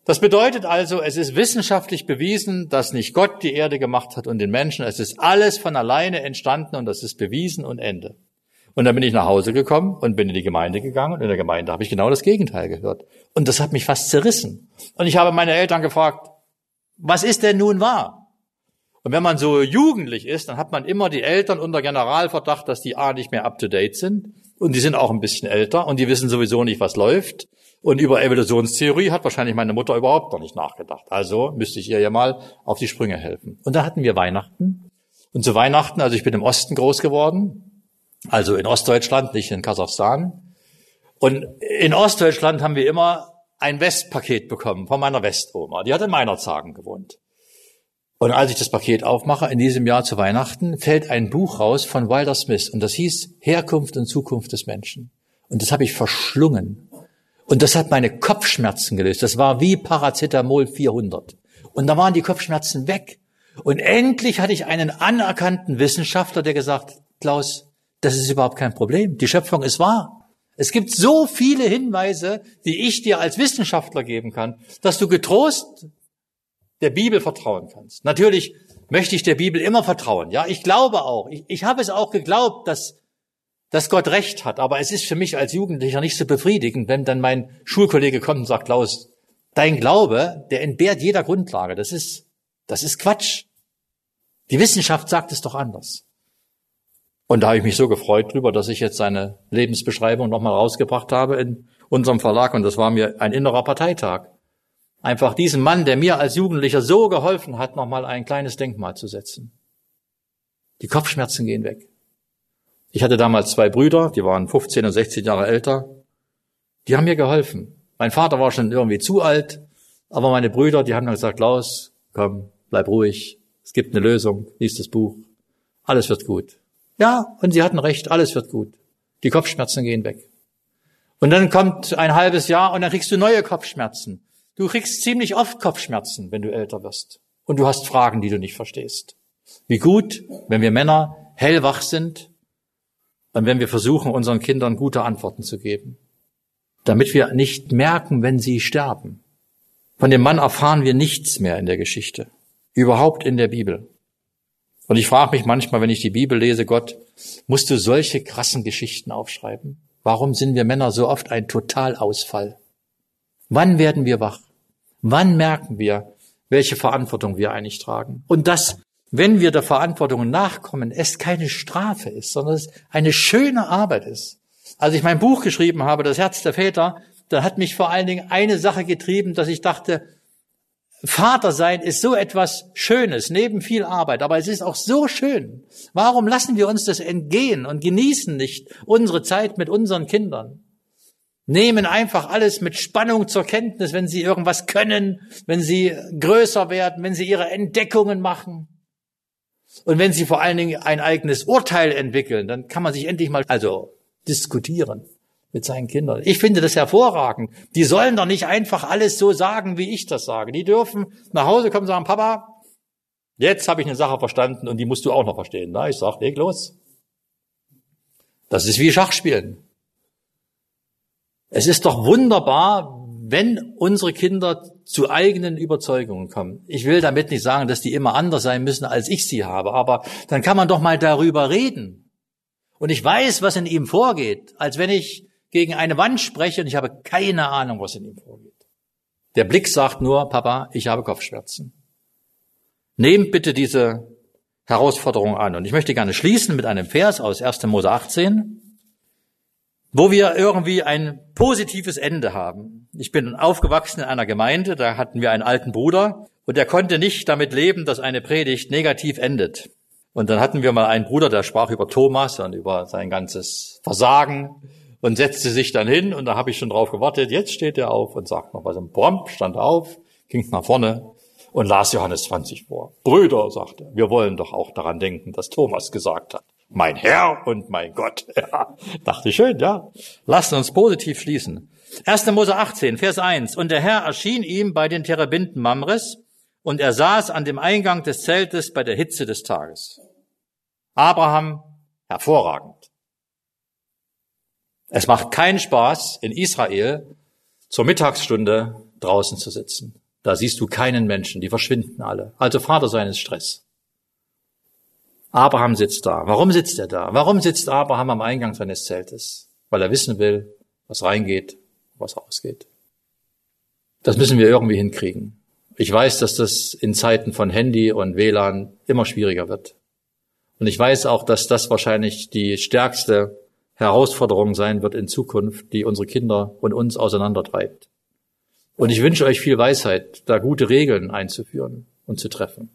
Das bedeutet also, es ist wissenschaftlich bewiesen, dass nicht Gott die Erde gemacht hat und den Menschen. Es ist alles von alleine entstanden und das ist bewiesen und Ende. Und dann bin ich nach Hause gekommen und bin in die Gemeinde gegangen und in der Gemeinde habe ich genau das Gegenteil gehört. Und das hat mich fast zerrissen. Und ich habe meine Eltern gefragt, was ist denn nun wahr? Und wenn man so jugendlich ist, dann hat man immer die Eltern unter Generalverdacht, dass die A nicht mehr up to date sind und die sind auch ein bisschen älter und die wissen sowieso nicht, was läuft. Und über Evolutionstheorie hat wahrscheinlich meine Mutter überhaupt noch nicht nachgedacht. Also müsste ich ihr ja mal auf die Sprünge helfen. Und da hatten wir Weihnachten. Und zu Weihnachten, also ich bin im Osten groß geworden, also in Ostdeutschland, nicht in Kasachstan. Und in Ostdeutschland haben wir immer ein Westpaket bekommen von meiner Westoma. Die hat in Meinerzhagen gewohnt. Und als ich das Paket aufmache, in diesem Jahr zu Weihnachten, fällt ein Buch raus von Wilder Smith und das hieß Herkunft und Zukunft des Menschen. Und das habe ich verschlungen. Und das hat meine Kopfschmerzen gelöst. Das war wie Paracetamol 400. Und da waren die Kopfschmerzen weg. Und endlich hatte ich einen anerkannten Wissenschaftler, der gesagt, Klaus, das ist überhaupt kein Problem. Die Schöpfung ist wahr. Es gibt so viele Hinweise, die ich dir als Wissenschaftler geben kann, dass du getrost der Bibel vertrauen kannst. Natürlich möchte ich der Bibel immer vertrauen. Ja, ich glaube auch. Ich, ich habe es auch geglaubt, dass, dass Gott recht hat. Aber es ist für mich als Jugendlicher nicht so befriedigend, wenn dann mein Schulkollege kommt und sagt, Klaus, dein Glaube, der entbehrt jeder Grundlage. Das ist, das ist Quatsch. Die Wissenschaft sagt es doch anders. Und da habe ich mich so gefreut drüber, dass ich jetzt seine Lebensbeschreibung nochmal rausgebracht habe in unserem Verlag. Und das war mir ein innerer Parteitag. Einfach diesem Mann, der mir als Jugendlicher so geholfen hat, nochmal ein kleines Denkmal zu setzen. Die Kopfschmerzen gehen weg. Ich hatte damals zwei Brüder, die waren 15 und 16 Jahre älter. Die haben mir geholfen. Mein Vater war schon irgendwie zu alt, aber meine Brüder, die haben dann gesagt, Klaus, komm, bleib ruhig, es gibt eine Lösung, lies das Buch, alles wird gut. Ja, und sie hatten recht, alles wird gut. Die Kopfschmerzen gehen weg. Und dann kommt ein halbes Jahr und dann kriegst du neue Kopfschmerzen. Du kriegst ziemlich oft Kopfschmerzen, wenn du älter wirst. Und du hast Fragen, die du nicht verstehst. Wie gut, wenn wir Männer hellwach sind und wenn wir versuchen, unseren Kindern gute Antworten zu geben. Damit wir nicht merken, wenn sie sterben. Von dem Mann erfahren wir nichts mehr in der Geschichte. Überhaupt in der Bibel. Und ich frage mich manchmal, wenn ich die Bibel lese, Gott, musst du solche krassen Geschichten aufschreiben? Warum sind wir Männer so oft ein Totalausfall? Wann werden wir wach? Wann merken wir, welche Verantwortung wir eigentlich tragen? Und dass, wenn wir der Verantwortung nachkommen, es keine Strafe ist, sondern es eine schöne Arbeit ist. Als ich mein Buch geschrieben habe, Das Herz der Väter, da hat mich vor allen Dingen eine Sache getrieben, dass ich dachte, Vater sein ist so etwas Schönes, neben viel Arbeit, aber es ist auch so schön. Warum lassen wir uns das entgehen und genießen nicht unsere Zeit mit unseren Kindern? Nehmen einfach alles mit Spannung zur Kenntnis, wenn sie irgendwas können, wenn sie größer werden, wenn sie ihre Entdeckungen machen. Und wenn sie vor allen Dingen ein eigenes Urteil entwickeln, dann kann man sich endlich mal also diskutieren mit seinen Kindern. Ich finde das hervorragend. Die sollen doch nicht einfach alles so sagen, wie ich das sage. Die dürfen nach Hause kommen und sagen, Papa, jetzt habe ich eine Sache verstanden und die musst du auch noch verstehen. Na, ich sage, leg los. Das ist wie Schachspielen. Es ist doch wunderbar, wenn unsere Kinder zu eigenen Überzeugungen kommen. Ich will damit nicht sagen, dass die immer anders sein müssen, als ich sie habe, aber dann kann man doch mal darüber reden. Und ich weiß, was in ihm vorgeht, als wenn ich gegen eine Wand spreche und ich habe keine Ahnung, was in ihm vorgeht. Der Blick sagt nur, Papa, ich habe Kopfschmerzen. Nehmt bitte diese Herausforderung an. Und ich möchte gerne schließen mit einem Vers aus 1. Mose 18, wo wir irgendwie ein positives Ende haben. Ich bin aufgewachsen in einer Gemeinde, da hatten wir einen alten Bruder und der konnte nicht damit leben, dass eine Predigt negativ endet. Und dann hatten wir mal einen Bruder, der sprach über Thomas und über sein ganzes Versagen und setzte sich dann hin und da habe ich schon drauf gewartet. Jetzt steht er auf und sagt noch was. Und prompt stand auf, ging nach vorne und las Johannes 20 vor. Brüder, sagte er, wir wollen doch auch daran denken, dass Thomas gesagt hat. Mein Herr und mein Gott. <laughs> Ja, dachte ich schön, ja. Lasst uns positiv schließen. 1. Mose 18, Vers 1. Und der Herr erschien ihm bei den Terebinden Mamres und er saß an dem Eingang des Zeltes bei der Hitze des Tages. Abraham, hervorragend. Es macht keinen Spaß, in Israel zur Mittagsstunde draußen zu sitzen. Da siehst du keinen Menschen, die verschwinden alle. Also Vater seines Stress. Abraham sitzt da. Warum sitzt er da? Warum sitzt Abraham am Eingang seines Zeltes? Weil er wissen will, was reingeht, was rausgeht. Das müssen wir irgendwie hinkriegen. Ich weiß, dass das in Zeiten von Handy und WLAN immer schwieriger wird. Und ich weiß auch, dass das wahrscheinlich die stärkste Herausforderung sein wird in Zukunft, die unsere Kinder und uns auseinandertreibt. Und ich wünsche euch viel Weisheit, da gute Regeln einzuführen und zu treffen.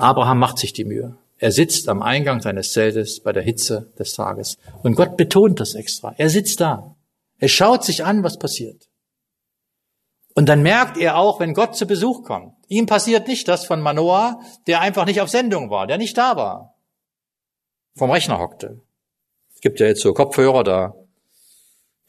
Abraham macht sich die Mühe. Er sitzt am Eingang seines Zeltes bei der Hitze des Tages. Und Gott betont das extra. Er sitzt da. Er schaut sich an, was passiert. Und dann merkt er auch, wenn Gott zu Besuch kommt. Ihm passiert nicht das von Manoah, der einfach nicht auf Sendung war, der nicht da war, vom Rechner hockte. Es gibt ja jetzt so Kopfhörer, da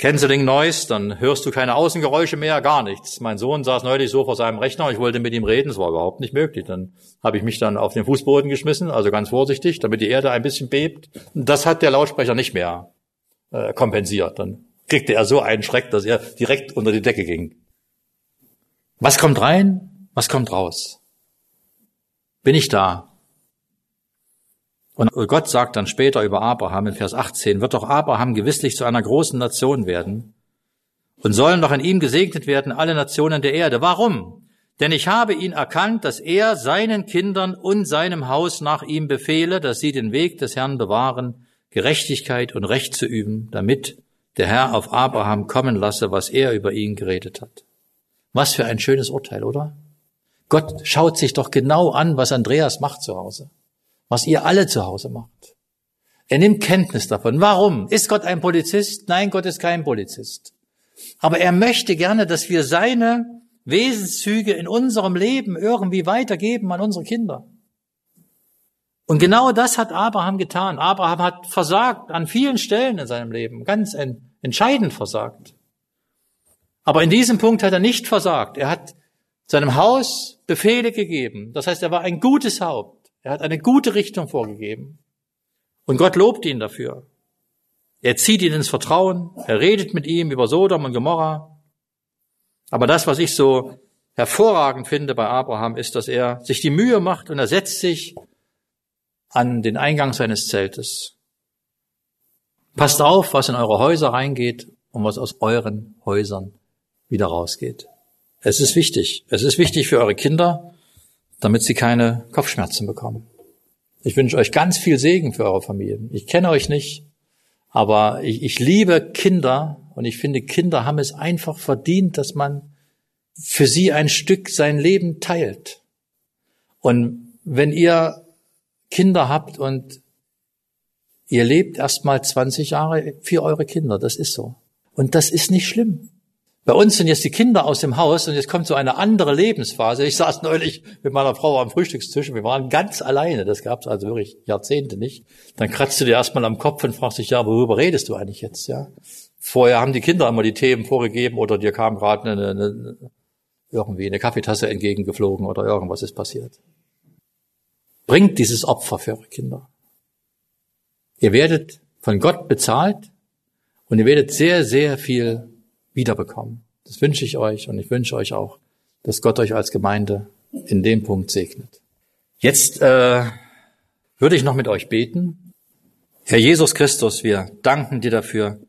Canceling Noise, dann hörst du keine Außengeräusche mehr, gar nichts. Mein Sohn saß neulich so vor seinem Rechner, ich wollte mit ihm reden, es war überhaupt nicht möglich. Dann habe ich mich dann auf den Fußboden geschmissen, also ganz vorsichtig, damit die Erde ein bisschen bebt. Das hat der Lautsprecher nicht mehr äh, kompensiert. Dann kriegte er so einen Schreck, dass er direkt unter die Decke ging. Was kommt rein? Was kommt raus? Bin ich da? Und Gott sagt dann später über Abraham in Vers 18, wird doch Abraham gewisslich zu einer großen Nation werden und sollen doch in ihm gesegnet werden alle Nationen der Erde. Warum? Denn ich habe ihn erkannt, dass er seinen Kindern und seinem Haus nach ihm befehle, dass sie den Weg des Herrn bewahren, Gerechtigkeit und Recht zu üben, damit der Herr auf Abraham kommen lasse, was er über ihn geredet hat. Was für ein schönes Urteil, oder? Gott schaut sich doch genau an, was Andreas macht zu Hause was ihr alle zu Hause macht. Er nimmt Kenntnis davon. Warum? Ist Gott ein Polizist? Nein, Gott ist kein Polizist. Aber er möchte gerne, dass wir seine Wesenszüge in unserem Leben irgendwie weitergeben an unsere Kinder. Und genau das hat Abraham getan. Abraham hat versagt an vielen Stellen in seinem Leben, ganz entscheidend versagt. Aber in diesem Punkt hat er nicht versagt. Er hat seinem Haus Befehle gegeben. Das heißt, er war ein gutes Haupt. Er hat eine gute Richtung vorgegeben. Und Gott lobt ihn dafür. Er zieht ihn ins Vertrauen. Er redet mit ihm über Sodom und Gomorra. Aber das, was ich so hervorragend finde bei Abraham, ist, dass er sich die Mühe macht und er setzt sich an den Eingang seines Zeltes. Passt auf, was in eure Häuser reingeht und was aus euren Häusern wieder rausgeht. Es ist wichtig. Es ist wichtig für eure Kinder, damit sie keine Kopfschmerzen bekommen. Ich wünsche euch ganz viel Segen für eure Familien. Ich kenne euch nicht, aber ich, ich liebe Kinder und ich finde, Kinder haben es einfach verdient, dass man für sie ein Stück sein Leben teilt. Und wenn ihr Kinder habt und ihr lebt erstmal 20 Jahre für eure Kinder, das ist so. Und das ist nicht schlimm. Bei uns sind jetzt die Kinder aus dem Haus und jetzt kommt so eine andere Lebensphase. Ich saß neulich mit meiner Frau am Frühstückstisch und wir waren ganz alleine. Das gab es also wirklich Jahrzehnte nicht. Dann kratzt du dir erstmal am Kopf und fragst dich, ja, worüber redest du eigentlich jetzt? Ja. Vorher haben die Kinder immer die Themen vorgegeben oder dir kam gerade eine, eine, irgendwie eine Kaffeetasse entgegengeflogen oder irgendwas ist passiert. Bringt dieses Opfer für eure Kinder. Ihr werdet von Gott bezahlt und ihr werdet sehr, sehr viel wiederbekommen. Das wünsche ich euch und ich wünsche euch auch, dass Gott euch als Gemeinde in dem Punkt segnet. Jetzt äh, würde ich noch mit euch beten. Herr Jesus Christus, wir danken dir dafür,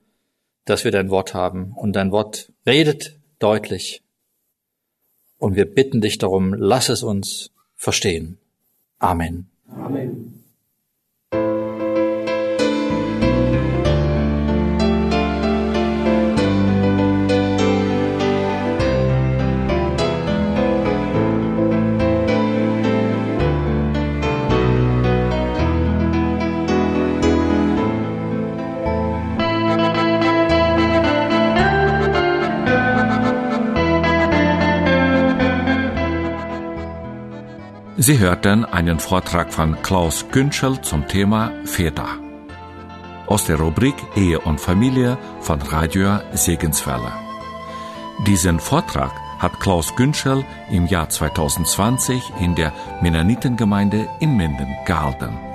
dass wir dein Wort haben und dein Wort redet deutlich. Und wir bitten dich darum, lass es uns verstehen. Amen. Amen. Sie hörten einen Vortrag von Klaus Günschel zum Thema Väter. Aus der Rubrik Ehe und Familie von Radio Segenswelle. Diesen Vortrag hat Klaus Günschel im Jahr 2020 in der Mennonitengemeinde in Minden gehalten.